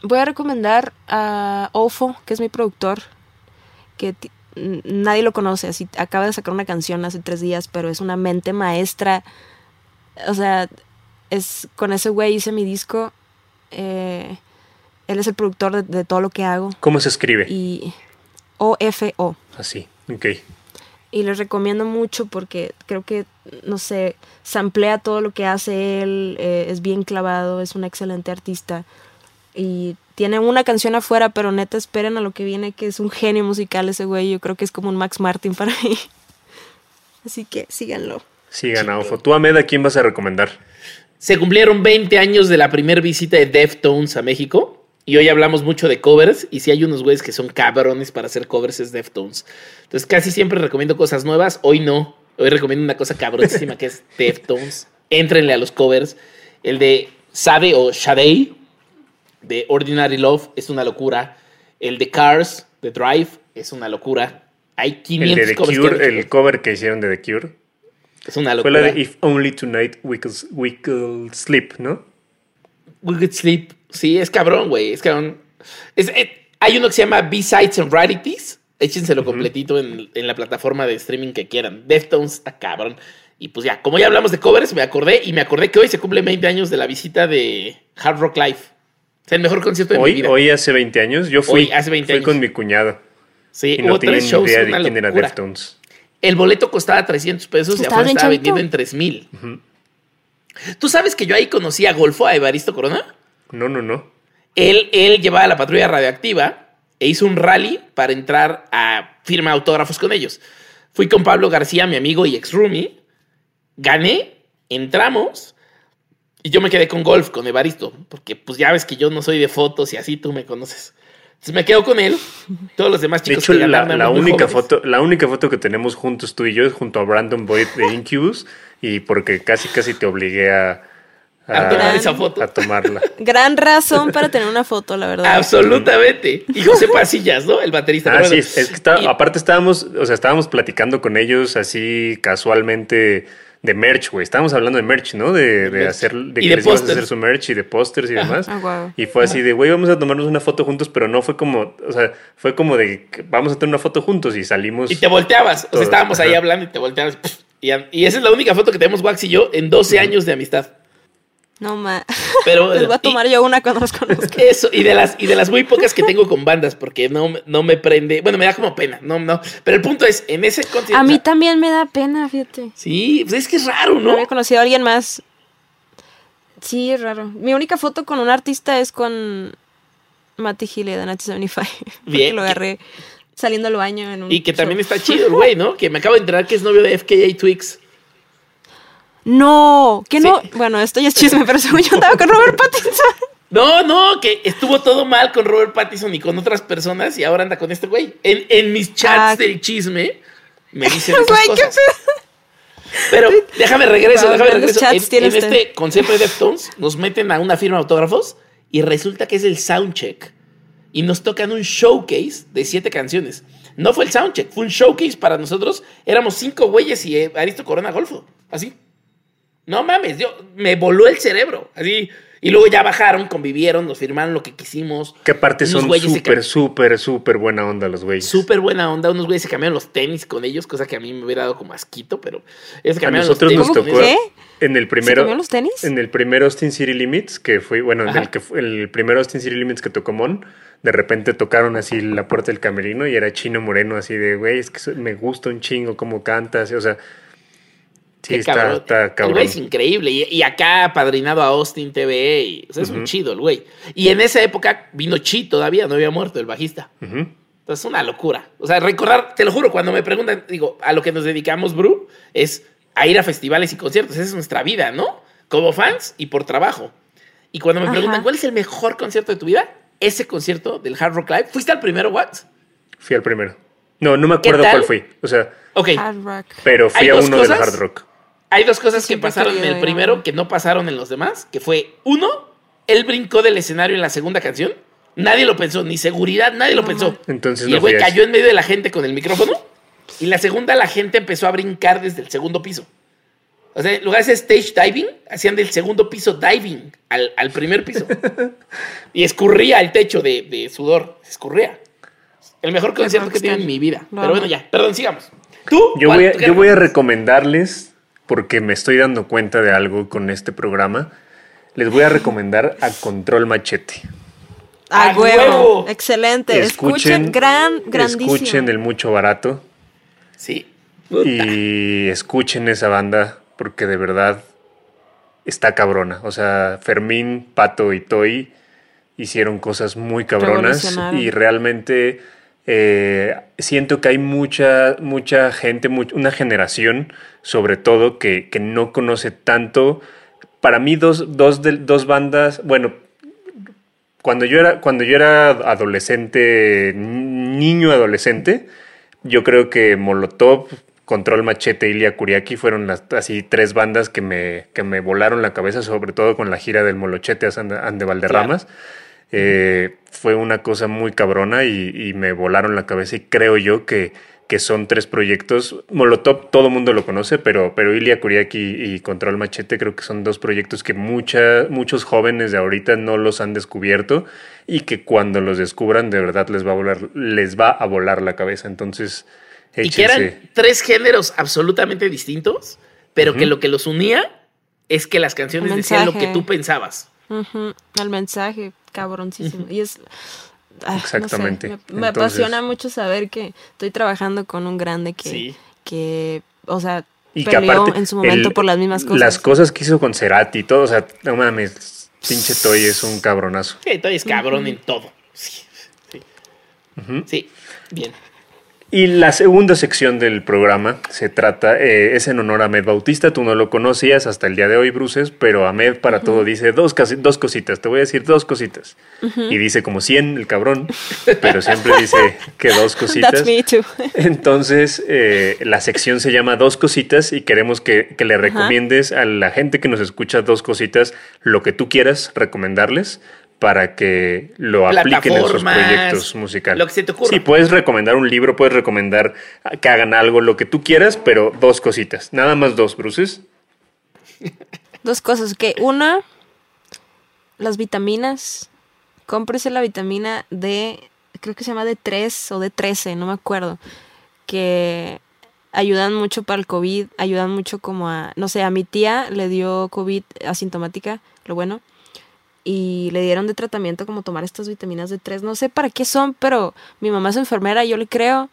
Voy a recomendar a Ofo, que es mi productor, que nadie lo conoce, así acaba de sacar una canción hace tres días, pero es una mente maestra. O sea, es con ese güey hice mi disco. Eh, él es el productor de, todo lo que hago. ¿Cómo se escribe? Y O-F-O. Así, ok. Y les recomiendo mucho porque creo que, no sé, samplea todo lo que hace él, eh, es bien clavado, es un excelente artista. Y tiene una canción afuera, pero neta esperen a lo que viene, que es un genio musical ese güey. Yo creo que es como un Max Martin para mí. Así que síganlo. Sigan a Ofo. ¿Tú, Ahmed, a quién vas a recomendar? Se cumplieron 20 años de la primera visita de Deftones a México. Y hoy hablamos mucho de covers. Y si hay unos güeyes que son cabrones para hacer covers, es Deftones. Entonces casi siempre recomiendo cosas nuevas. Hoy no. Hoy recomiendo una cosa cabronísima que es Deftones. Éntrenle a los covers. El de Sade o Shadei de Ordinary Love es una locura. El de Cars, de Drive, es una locura. Hay 500 el de The Cure, el cover que hicieron de The Cure. Es una locura. Fue la de If Only Tonight We Could, Sleep, ¿no? We Could Sleep. Sí, es cabrón, güey. Es cabrón. Eh, hay uno que se llama B-Sides and Rarities. Échenselo completito en, en, la plataforma de streaming que quieran. Deftones está cabrón. Y pues ya, como ya hablamos de covers, me acordé y me acordé que hoy se cumple 20 años de la visita de Hard Rock Live el mejor concierto de hoy, mi vida. Hoy hace 20 años. Yo fui, hace 20 fui con mi cuñado. Sí, y no tres shows. Idea de quién era Deftones. El boleto costaba 300 pesos y afuera estaba vendiendo en 3000. ¿Tú sabes que yo ahí conocí a Golfo, a Evaristo Corona? No, no, no. Él, él llevaba la patrulla radioactiva e hizo un rally para entrar a firma autógrafos con ellos. Fui con Pablo García, mi amigo y ex roomie. Gané, entramos y yo me quedé con golf, con Evaristo, porque pues ya ves que yo no soy de fotos y así tú me conoces. Entonces me quedo con él. Todos los demás chicos de hecho, la, única foto, la única foto que tenemos juntos tú y yo es junto a Brandon Boyd de Incubus y porque casi casi te obligué a, a, tomar esa foto. A tomarla. Gran razón para tener una foto, la verdad. Absolutamente. Y José Pasillas, ¿no? El baterista. Ah, sí, es que aparte estábamos, o sea, estábamos platicando con ellos así casualmente de merch, güey. Estábamos hablando de merch, ¿no? De, hacer, de que les íbamos a hacer su merch y de pósters y demás. Ah, y fue así de, güey, vamos a tomarnos una foto juntos, pero no fue como, o sea, fue como de, vamos a tener una foto juntos y salimos. Y te volteabas, o sea, estábamos ahí hablando y te volteabas. Y, esa es la única foto que tenemos Wax y yo en 12 años de amistad. No ma. Pero les voy a tomar yo una cuando los conozca. Eso, y de las, y de las muy pocas que tengo con bandas, porque no, no me prende. Bueno, me da como pena. No, no. Pero el punto es, en ese. A mí también me da pena, fíjate. Sí, pues es que es raro, ¿no? No había conocido a alguien más. Sí, es raro. Mi única foto con un artista es con Matty Healy de 1975. Bien. lo agarré saliendo al baño en un. Y que también está chido el güey, ¿no? Que me acabo de enterar que es novio de FKA Twix. No, que no. Bueno, esto ya es chisme, pero según yo andaba con Robert Pattinson. No, no, que estuvo todo mal con Robert Pattinson y con otras personas y ahora anda con este güey. En, mis chats ah, del chisme me dicen esas güey, cosas. Pero déjame regreso, déjame regreso. En, en este concepto de Deftones nos meten a una firma de autógrafos y resulta que es el soundcheck. Y nos tocan un showcase de siete canciones. No fue el soundcheck, fue un showcase para nosotros. Éramos cinco güeyes y eh, Aristo Corona Golfo. Así. No mames, yo me voló el cerebro. Así. Y luego ya bajaron, convivieron, nos firmaron lo que quisimos. Que aparte son súper, súper, súper buena onda los güeyes. Súper buena onda. Unos güeyes se cambiaron los tenis con ellos, cosa que a mí me hubiera dado como asquito, pero ellos se los tenis. nos tocó en el primero. los tenis? En el primer Austin City Limits, que fue, bueno, en el, que el primer Austin City Limits que tocó Mon, de repente tocaron así la puerta del camerino y era Chino Moreno, así de, güey, es que me gusta un chingo cómo cantas, o sea Sí, está, está, cabrón. El güey es increíble. Y, acá apadrinado a Austin TV. Y, o sea, es un chido el güey. Y en esa época vino Chi todavía, no había muerto el bajista. Entonces es una locura. O sea, recordar, te lo juro, cuando me preguntan, digo, a lo que nos dedicamos, Bru, es a ir a festivales y conciertos. Esa es nuestra vida, ¿no? Como fans y por trabajo. Y cuando me preguntan, ¿cuál es el mejor concierto de tu vida? Ese concierto del Hard Rock Live. ¿Fuiste al primero, What? Fui al primero. No, no me acuerdo cuál fui. O sea, Hard rock. pero fui a uno del Hard Rock. Hay dos cosas que pasaron en el primero que no pasaron en los demás, que fue uno, él brincó del escenario en la segunda canción. Nadie lo pensó, ni seguridad, nadie lo pensó. Entonces y el güey cayó en medio de la gente con el micrófono. Y la segunda, la gente empezó a brincar desde el segundo piso. O sea, en lugar de stage diving, hacían del segundo piso diving al, primer piso. y escurría el techo de, sudor. Escurría. El mejor concierto que he tenido en mi vida. Pero bueno, ya, perdón, sigamos. ¿Tú? Yo voy, yo voy a recomendarles porque me estoy dando cuenta de algo con este programa, les voy a recomendar a Control Machete. A huevo. Excelente. Escuchen, gran, grandísimo. Escuchen el mucho barato. Sí. Y escuchen esa banda porque de verdad está cabrona. O sea, Fermín, Pato y Toy hicieron cosas muy cabronas y realmente eh, siento que hay mucha, mucha gente, una generación sobre todo que, no conoce tanto. Para mí dos, dos, dos bandas, bueno, cuando yo era, cuando yo era adolescente, niño adolescente, yo creo que Molotov, Control Machete y Ilia Kuriaki fueron las así tres bandas que me, que me volaron la cabeza, sobre todo con la gira del Molochete a Ande Valderramas. Eh, fue una cosa muy cabrona y, me volaron la cabeza y creo yo que, que son tres proyectos. Molotov todo el mundo lo conoce, pero, pero Ilia Kuriaki y Control Machete creo que son dos proyectos que mucha, muchos jóvenes de ahorita no los han descubierto y que cuando los descubran de verdad les va a volar, les va a volar la cabeza. Entonces, Y que eran tres géneros absolutamente distintos, pero que lo que los unía es que las canciones decían lo que tú pensabas. El mensaje, cabroncísimo. Y es. Ah, Exactamente. me, apasiona mucho saber que estoy trabajando con un grande que, que o sea, y peleó en su momento por las mismas cosas. Las cosas que hizo con Cerati y todo, o sea, no mames, pinche Toy es un cabronazo. Sí, Toy es cabrón en todo. Sí, sí. bien. Y la segunda sección del programa se trata, eh, es en honor a Ahmed Bautista, tú no lo conocías hasta el día de hoy, Bruces, pero Ahmed para todo dice dos, dos cositas, te voy a decir dos cositas. Y dice como 100 el cabrón, pero siempre dice que dos cositas. Entonces, eh, la sección se llama Dos cositas y queremos que, que le recomiendes a la gente que nos escucha dos cositas, lo que tú quieras recomendarles para que lo apliquen en sus proyectos musicales. Lo que se te ocurra. Sí, puedes recomendar un libro, puedes recomendar que hagan algo, lo que tú quieras, pero dos cositas. Nada más dos, Bruces. Dos cosas. Que una, las vitaminas. Cómprese la vitamina D, creo que se llama D3 o D13, no me acuerdo. Que ayudan mucho para el COVID, ayudan mucho como a, no sé, a mi tía le dio COVID asintomática, lo bueno y le dieron de tratamiento como tomar estas vitaminas de 3 No sé para qué son, pero mi mamá es enfermera, yo le creo.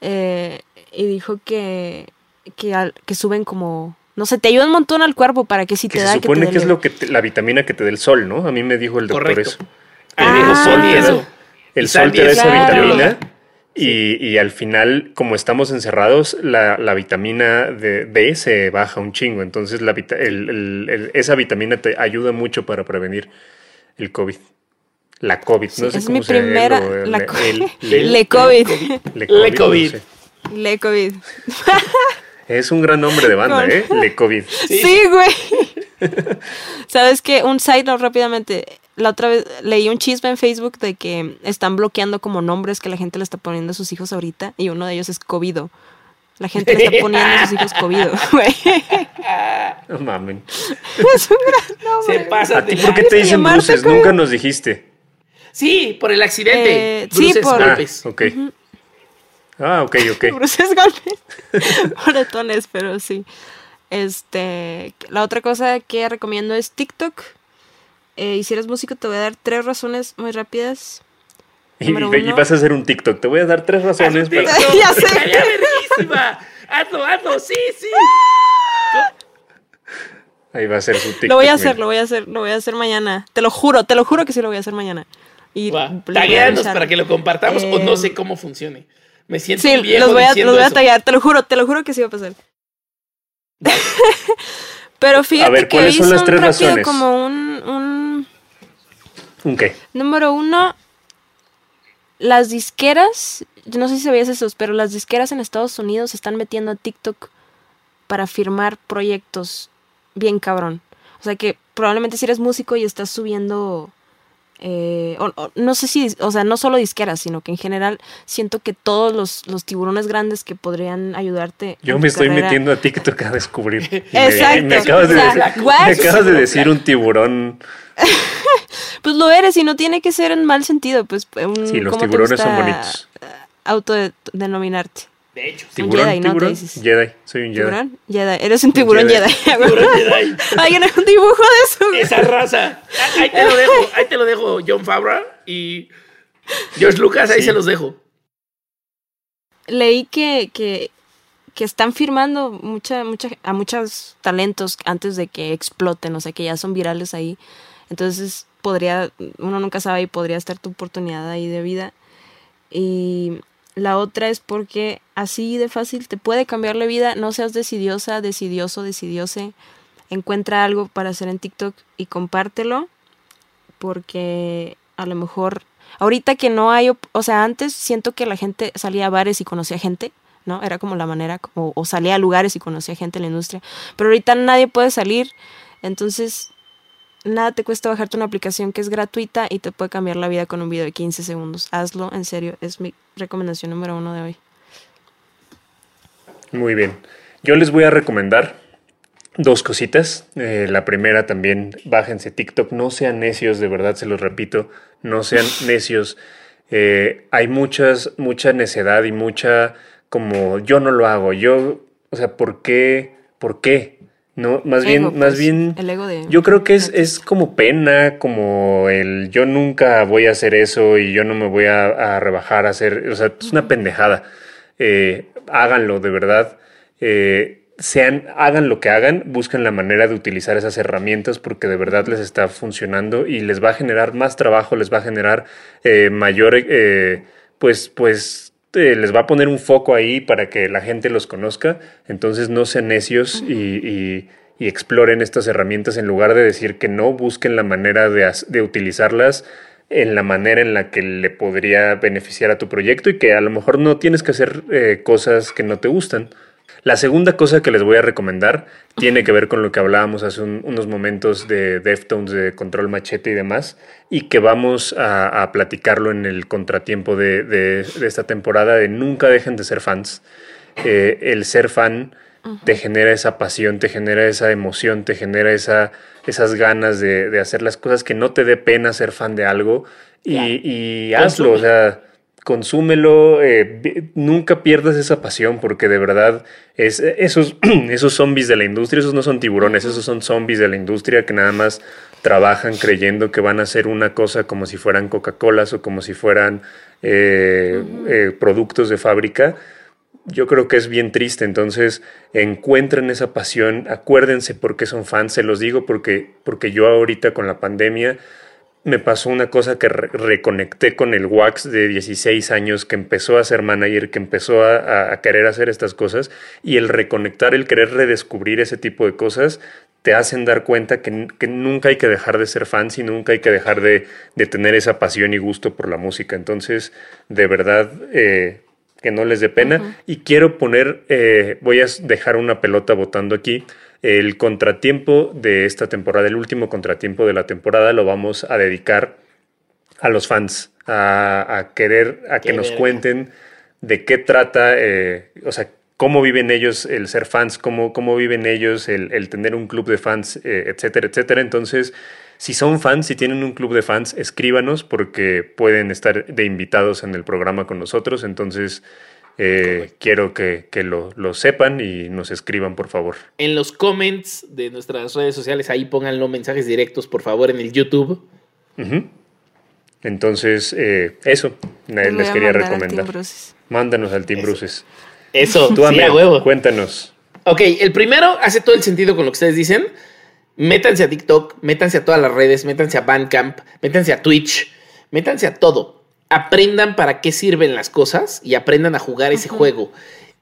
Eh, y dijo que, que, que, suben como... No sé, te ayuda un montón al cuerpo para que si te da... Se supone que, es lo que la vitamina que te da el sol, ¿no? A mí me dijo el doctor eso. Ah, sol y eso. El sol te da esa vitamina. Y, y, al final, como estamos encerrados, la, la vitamina de, D se baja un chingo. Entonces, la, el, el, esa vitamina te ayuda mucho para prevenir el COVID. La COVID, no sé es mi primera. la le, COVID. Le COVID. Le COVID. Es un gran nombre de banda, ¿eh? Le COVID. Sí, güey. ¿Sabes qué? Un side note rápidamente. La otra vez leí un chisme en Facebook de que están bloqueando como nombres que la gente le está poniendo a sus hijos ahorita y uno de ellos es COVID. La gente le está poniendo a sus hijos COVID, güey. No mamen. Es un gran nombre. Se pasa ¿A ti por qué te dicen bruces? Nunca nos dijiste. Sí, por el accidente. Eh, sí, Bruces, por- Ah, golpes. ok. Ah, ok, ok. Bruces golpes. Moretones, pero sí. Este, la otra cosa que recomiendo es TikTok. Eh, y si eres músico, te voy a dar tres razones muy rápidas. Y, y vas a hacer un TikTok. Te voy a dar tres razones para... Ya sé. verguísima. Hazlo, hazlo, sí, sí. Ahí va a ser su TikTok. Lo voy a mira. hacer, lo voy a hacer, lo voy a hacer mañana. Te lo juro, te lo juro que sí lo voy a hacer mañana. Y avisar. para que lo compartamos o Eh, no sé cómo funcione. Me siento Sí, viejo los voy a, los voy a tallar, te lo juro, te lo juro que sí va a pasar. Pero fíjate ver, que ¿cuáles son hizo un rápido razones? como un, un ¿Un qué? número uno. Las disqueras, yo no sé si sabías eso, pero las disqueras en Estados Unidos están metiendo a TikTok para firmar proyectos bien cabrón. O sea que probablemente si eres músico y estás subiendo eh, o- o no sé si, o sea, no solo disqueras, sino que en general siento que todos los, los tiburones grandes que podrían ayudarte. Yo me estoy carrera- metiendo a TikTok a descubrir. Me- Exacto. Me, acabas de, decir, what? me acabas de decir un tiburón. Pues lo eres y no tiene que ser en mal sentido, pues un, Sí, los ¿cómo te tiburones son bonitos. Autodenominarte. De hecho. ¿Tiburón? Jedi, ¿no? Te ¿Tiburón? dices. Jedi. Soy un Jedi. ¿Tiburón? Jedi. Eres un tiburón Jedi. Jedi. Tiburón Jedi. Alguien un dibujo de eso. Esa raza. Ah, Ahí te lo dejo, ahí te lo dejo, John Favreau y George Lucas, ahí Sí. se los dejo. Leí que, que, que están firmando mucha, mucha, a muchos talentos antes de que exploten, o sea, que ya son virales ahí. Entonces, podría, uno nunca sabe y podría estar tu oportunidad ahí de vida. Y la otra es porque así de fácil te puede cambiar la vida. No seas decidiosa, decidioso, decidiose. Encuentra algo para hacer en TikTok y compártelo. Porque a lo mejor, ahorita que no hay, o sea, antes siento que la gente salía a bares y conocía gente. ¿no? Era como la manera, o salía a lugares y conocía gente en la industria. Pero ahorita nadie puede salir, entonces nada te cuesta bajarte una aplicación que es gratuita y te puede cambiar la vida con un video de 15 segundos. Hazlo, en serio, es mi recomendación número uno de hoy. Muy bien. Yo les voy a recomendar dos cositas. Eh, la primera también, bájense TikTok. No sean necios, de verdad se los repito. No sean necios. Eh, hay muchas, mucha necedad y mucha como yo no lo hago. Yo, o sea, ¿por qué? ¿Por qué? No, más bien, más pues, bien. el ego de- Yo creo que es, es como pena, como el yo nunca voy a hacer eso y yo no me voy a, a rebajar a hacer. O sea, es una pendejada. Eh, háganlo, de verdad. Eh, sean, hagan lo que hagan, busquen la manera de utilizar esas herramientas porque de verdad les está funcionando y les va a generar más trabajo, les va a generar eh, mayor, eh, pues, pues, eh, les va a poner un foco ahí para que la gente los conozca. Entonces no sean necios y, y- y exploren estas herramientas en lugar de decir que no, busquen la manera de utilizarlas en la manera en la que le podría beneficiar a tu proyecto y que a lo mejor no tienes que hacer eh, cosas que no te gustan. La segunda cosa que les voy a recomendar tiene que ver con lo que hablábamos hace un- unos momentos de Deftones, de Control Machete y demás, y que vamos a, a platicarlo en el contratiempo de, de- de esta temporada de nunca dejen de ser fans. Eh, el ser fan te genera esa pasión, te genera esa emoción, te genera esa, esas ganas de, de hacer las cosas que no te dé pena ser fan de algo y, hazlo, Consume. o sea, consúmelo, eh, nunca pierdas esa pasión porque de verdad es, esos, esos zombies de la industria, esos no son tiburones, esos son zombies de la industria que nada más trabajan creyendo que van a hacer una cosa como si fueran Coca-Colas o como si fueran eh, eh, productos de fábrica yo creo que es bien triste. Entonces, encuentren esa pasión, acuérdense por qué son fans. Se los digo porque, porque yo ahorita con la pandemia me pasó una cosa que re- reconecté con el Wax de 16 años, que empezó a ser manager, que empezó a, querer hacer estas cosas. Y el reconectar, el querer redescubrir ese tipo de cosas, te hacen dar cuenta que, nunca hay que dejar de ser fans y nunca hay que dejar de, de tener esa pasión y gusto por la música. Entonces, de verdad, eh, que no les dé pena. Y quiero poner, eh, voy a dejar una pelota votando aquí. El contratiempo de esta temporada, el último contratiempo de la temporada, lo vamos a dedicar a los fans, a, a querer, a que nos verga. cuenten de qué trata, eh, o sea, cómo viven ellos el ser fans, cómo, cómo viven ellos el, tener un club de fans, eh, etcétera, etcétera. Entonces, si son fans, si tienen un club de fans, escríbanos porque pueden estar de invitados en el programa con nosotros. Entonces, eh, quiero que, lo, sepan y nos escriban, por favor. En los comments de nuestras redes sociales, ahí pónganlo mensajes directos, por favor, en el YouTube. Entonces, eh, eso les quería recomendar. Mándanos al Team Bruces. Eso, tú, sí, huevo. Cuéntanos. Ok, el primero hace todo el sentido con lo que ustedes dicen. Métanse a TikTok, métanse a todas las redes, métanse a Bandcamp, métanse a Twitch, métanse a todo aprendan para qué sirven las cosas y aprendan a jugar ese juego.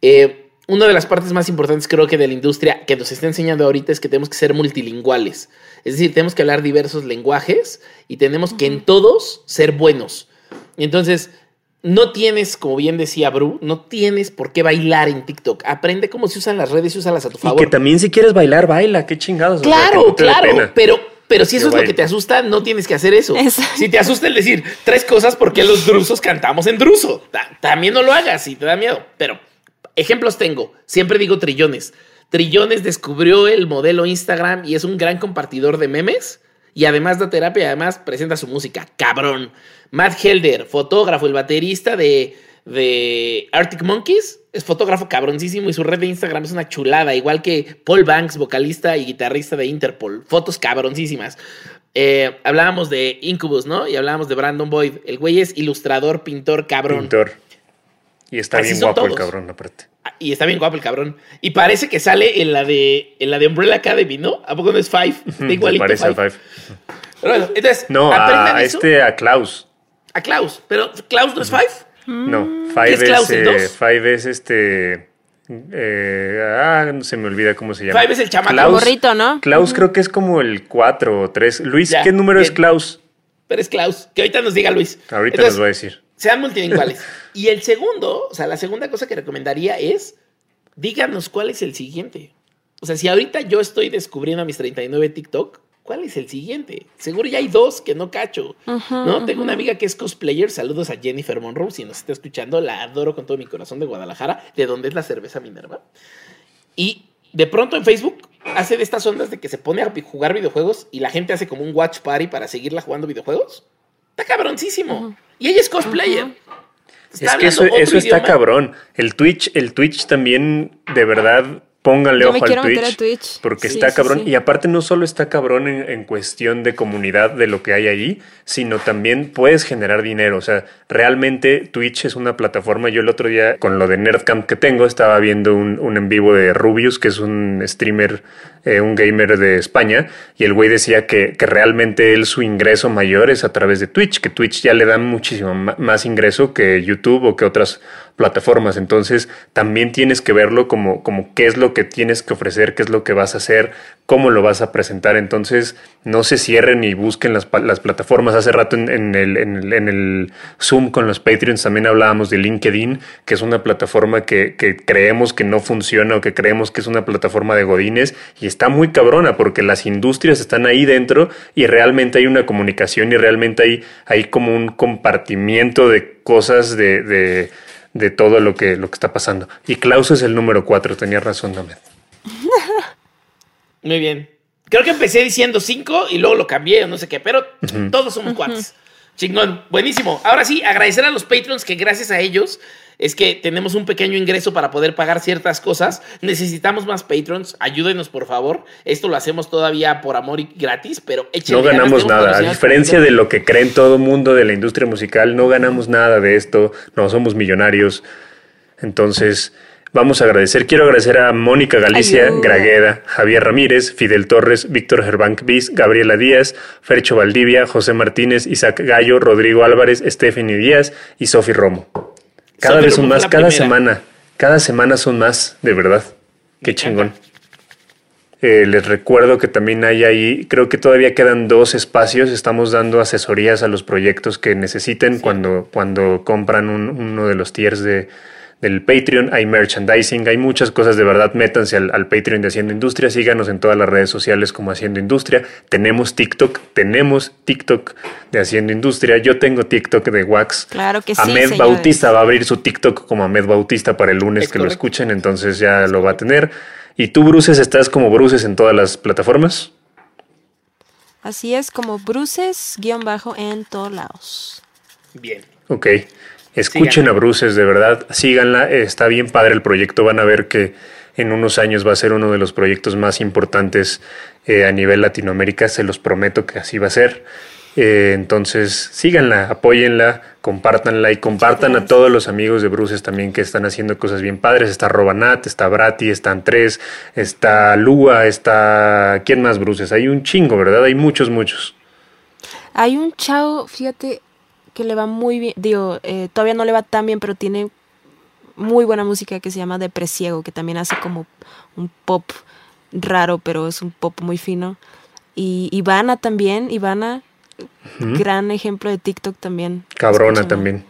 Eh, una de las partes más importantes creo que de la industria que nos está enseñando ahorita es que tenemos que ser multilingüales. Es decir, tenemos que hablar diversos lenguajes y tenemos que en todos ser buenos. Entonces, no tienes, como bien decía Bru, no tienes por qué bailar en TikTok. Aprende cómo se usan las redes y úsalas a tu favor. Y que también si quieres bailar, baila, qué chingados. Claro, claro, pero pero si eso es lo que te asusta, no tienes que hacer eso. Si te asusta el decir tres cosas, porque los drusos cantamos en druso? También no lo hagas si te da miedo. Pero ejemplos tengo. Siempre digo trillones. Trillones descubrió el modelo Instagram y es un gran compartidor de memes. Y además da terapia y además presenta su música. Cabrón. Matt Helder, fotógrafo, el baterista de, de Arctic Monkeys, es fotógrafo cabroncísimo y su red de Instagram es una chulada, igual que Paul Banks, vocalista y guitarrista de Interpol. Fotos cabroncísimas. Eh, hablábamos de Incubus, ¿no? Y hablábamos de Brandon Boyd. El güey es ilustrador, pintor, cabrón. Pintor. Y está bien guapo el cabrón, aparte. Ah, y está bien guapo el cabrón. Y parece que sale en la de, en la de Umbrella Academy, ¿no? ¿A poco no es Five? Está parece a Five. Pero bueno, entonces, no, a este, a Klaus. A Klaus. Pero Klaus no es Five. No, Five es, eh, Five es este. Eh, ah, se me olvida cómo se llama. Five es el chamaco. gorrito, ¿no? Klaus creo que es como el 4 o 3. Luis, ¿qué número es Klaus? Pero es Klaus. Que ahorita nos diga Luis. Ahorita nos va a decir. Sean multilinguales. y el segundo, o sea, la segunda cosa que recomendaría es, díganos cuál es el siguiente. O sea, si ahorita yo estoy descubriendo a mis 39 TikTok, ¿cuál es el siguiente? Seguro ya hay dos que no cacho, ¿no? Tengo una amiga que es cosplayer, saludos a Jennifer Monroe, si nos está escuchando, la adoro con todo mi corazón de Guadalajara, de donde es la cerveza Minerva. Y de pronto en Facebook hace de estas ondas de que se pone a jugar videojuegos y la gente hace como un watch party para seguirla jugando videojuegos. Está cabroncísimo. Y ella es cosplayer. es que eso, eso está cabrón. El Twitch, el Twitch también de verdad Pónganle ojo al Twitch, Porque está cabrón. Y aparte no solo está cabrón en, cuestión de comunidad de lo que hay allí, sino también puedes generar dinero. O sea, realmente Twitch es una plataforma. Yo el otro día, con lo de Nerdcamp que tengo, estaba viendo un, un en vivo de Rubius, que es un streamer eh, un gamer de España, y el güey decía que, que, realmente él su ingreso mayor es a través de Twitch, que Twitch ya le da muchísimo más ingreso que YouTube o que otras plataformas. Entonces también tienes que verlo como, como qué es lo que tienes que ofrecer, qué es lo que vas a hacer, cómo lo vas a presentar. Entonces no se cierren y busquen las, las plataformas. Hace rato en, el, en, el, Zoom con los Patreons también hablábamos de LinkedIn, que es una plataforma que, creemos que no funciona o que creemos que es una plataforma de godines y está muy cabrona porque las industrias están ahí dentro y realmente hay una comunicación y realmente hay, hay como un compartimiento de cosas de, todo lo que, lo que está pasando. Y Klaus es el número cuatro, tenía razón, Damed. Muy bien. Creo que empecé diciendo cinco y luego lo cambié o no sé qué, pero todos somos cuatro. Chingón, buenísimo. Ahora sí, agradecer a los patrons que gracias a ellos es que tenemos un pequeño ingreso para poder pagar ciertas cosas. Necesitamos más patrons. Ayúdenos, por favor. Esto lo hacemos todavía por amor y gratis, pero No ganamos nada. A diferencia de lo que creen todo mundo de la industria musical, no ganamos nada de esto. No somos millonarios. Entonces. Vamos a agradecer. Quiero agradecer a Mónica Galicia Gragueda, Javier Ramírez, Fidel Torres, Víctor Gerbank Bis, Gabriela Díaz, Fercho Valdivia, José Martínez, Isaac Gallo, Rodrigo Álvarez, Stephanie Díaz y Sofi Romo. Cada vez son más, cada semana. Cada semana son más, de verdad. Qué chingón. Eh, les recuerdo que también hay ahí, creo que todavía quedan dos espacios. Estamos dando asesorías a los proyectos que necesiten cuando, cuando compran uno de los tiers de, del Patreon, hay merchandising, hay muchas cosas de verdad. Métanse al, Patreon de Haciendo Industria, síganos en todas las redes sociales como Haciendo Industria. Tenemos TikTok, tenemos TikTok de Haciendo Industria. Yo tengo TikTok de Wax. Claro que sí. Ahmed Bautista va a abrir su TikTok como Ahmed Bautista para el lunes que lo escuchen, entonces ya lo va a tener. ¿Y tú, Bruces, estás como Bruces en todas las plataformas? Así es, como Bruces, guion bajo en todos lados. Bien. Ok. Escuchen a Bruces, de verdad, síganla, está bien padre el proyecto, van a ver que en unos años va a ser uno de los proyectos más importantes eh, a nivel Latinoamérica, se los prometo que así va a ser. Eh, entonces, síganla, apóyenla, compártanla y compartan a todos los amigos de Bruces también que están haciendo cosas bien padres. Está Robanat, está Brati, están Tres, está Lua, está... ¿Quién más Bruces? Hay un chingo, ¿verdad? Hay muchos, muchos. Hay un chavo, fíjate, que le va muy bien, digo, eh, todavía no le va tan bien, pero tiene muy buena música que se llama Depresiego, que también hace como un pop raro, pero es un pop muy fino. Y Ivana también, Ivana, gran ejemplo de TikTok también. Cabrona también.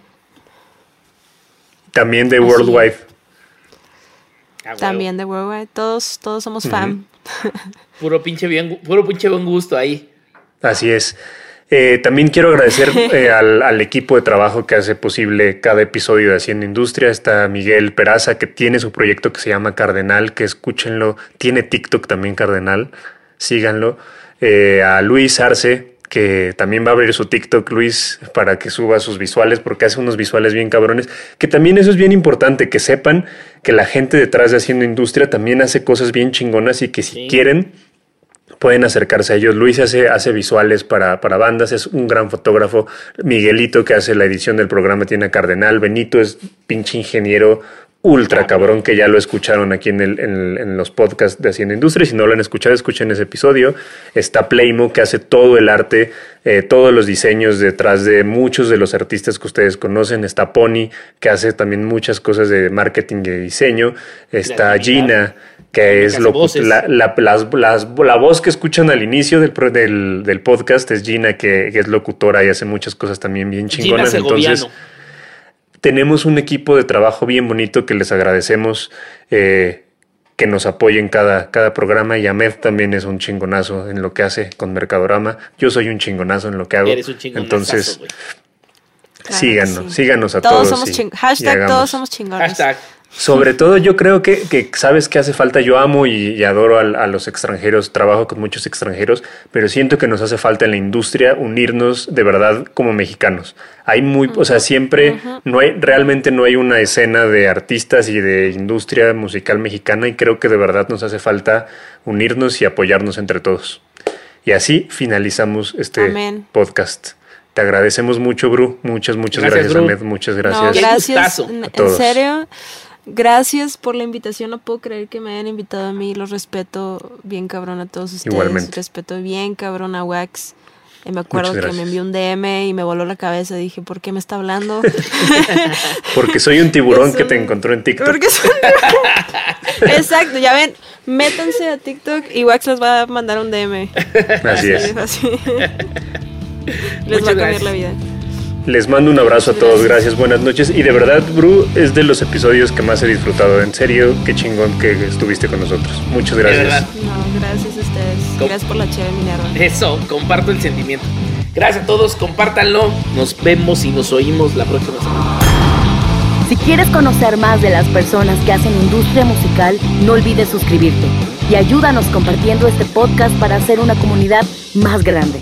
También de Worldwide. Ah, también de Worldwide. Todos, todos somos fan. Puro pinche bien, puro pinche buen gusto ahí. Así es. Eh, también quiero agradecer eh, al, equipo de trabajo que hace posible cada episodio de Haciendo Industria. Está Miguel Peraza, que tiene su proyecto que se llama Cardenal, que escúchenlo. Tiene TikTok también Cardenal, síganlo. Eh, a Luis Arce, que también va a abrir su TikTok, Luis, para que suba sus visuales, porque hace unos visuales bien cabrones, que también eso es bien importante, que sepan que la gente detrás de Haciendo Industria también hace cosas bien chingonas y que si quieren pueden acercarse a ellos. Luis hace, hace visuales para, para, bandas, es un gran fotógrafo. Miguelito, que hace la edición del programa, tiene a Cardenal. Benito es pinche ingeniero ultra cabrón que ya lo escucharon aquí en, el, en, los podcasts de Hacienda Industria. Si no lo han escuchado, escuchen ese episodio. Está Playmo, que hace todo el arte, eh, todos los diseños detrás de muchos de los artistas que ustedes conocen. Está Pony, que hace también muchas cosas de marketing y de diseño. Está Gina que es lo, la, la, la, voz que escuchan al inicio del, del, del podcast es Gina, que, es locutora y hace muchas cosas también bien chingonas. Entonces, tenemos un equipo de trabajo bien bonito que les agradecemos eh, que nos apoyen cada, cada programa. Y Ahmed también es un chingonazo en lo que hace con Mercadorama. Yo soy un chingonazo en lo que hago. Eres un Entonces, síganos, síganos a todos. todos somos hashtag todos somos chingones. Hashtag sobre todo yo creo que, que, sabes que hace falta, yo amo y, adoro a, los extranjeros, trabajo con muchos extranjeros, pero siento que nos hace falta en la industria unirnos de verdad como mexicanos. Hay muy, o sea, siempre no hay, realmente no hay una escena de artistas y de industria musical mexicana y creo que de verdad nos hace falta unirnos y apoyarnos entre todos. Y así finalizamos este podcast. Te agradecemos mucho, Bru. Muchas, muchas gracias, Ahmed. Muchas gracias. gracias. En serio. Gracias por la invitación. No puedo creer que me hayan invitado a mí. Los respeto bien cabrón a todos ustedes. Igualmente. Respeto bien cabrón a Wax. Y me acuerdo que me envió un DM y me voló la cabeza. Dije, ¿por qué me está hablando? Porque soy un tiburón que te encontró en TikTok. Porque soy Exacto, ya ven, métanse a TikTok y Wax les va a mandar un DM. Así es. les va a cambiar la vida. Les mando un abrazo a todos, gracias, buenas noches. Y de verdad, Bru, es de los episodios que más he disfrutado. En serio, qué chingón que estuviste con nosotros. Muchas gracias. No, gracias a ustedes. gracias por la chévere Minerva. Eso, comparto el sentimiento. Gracias a todos, compártanlo. Nos vemos y nos oímos la próxima semana. Si quieres conocer más de las personas que hacen industria musical, no olvides suscribirte y ayúdanos compartiendo este podcast para hacer una comunidad más grande.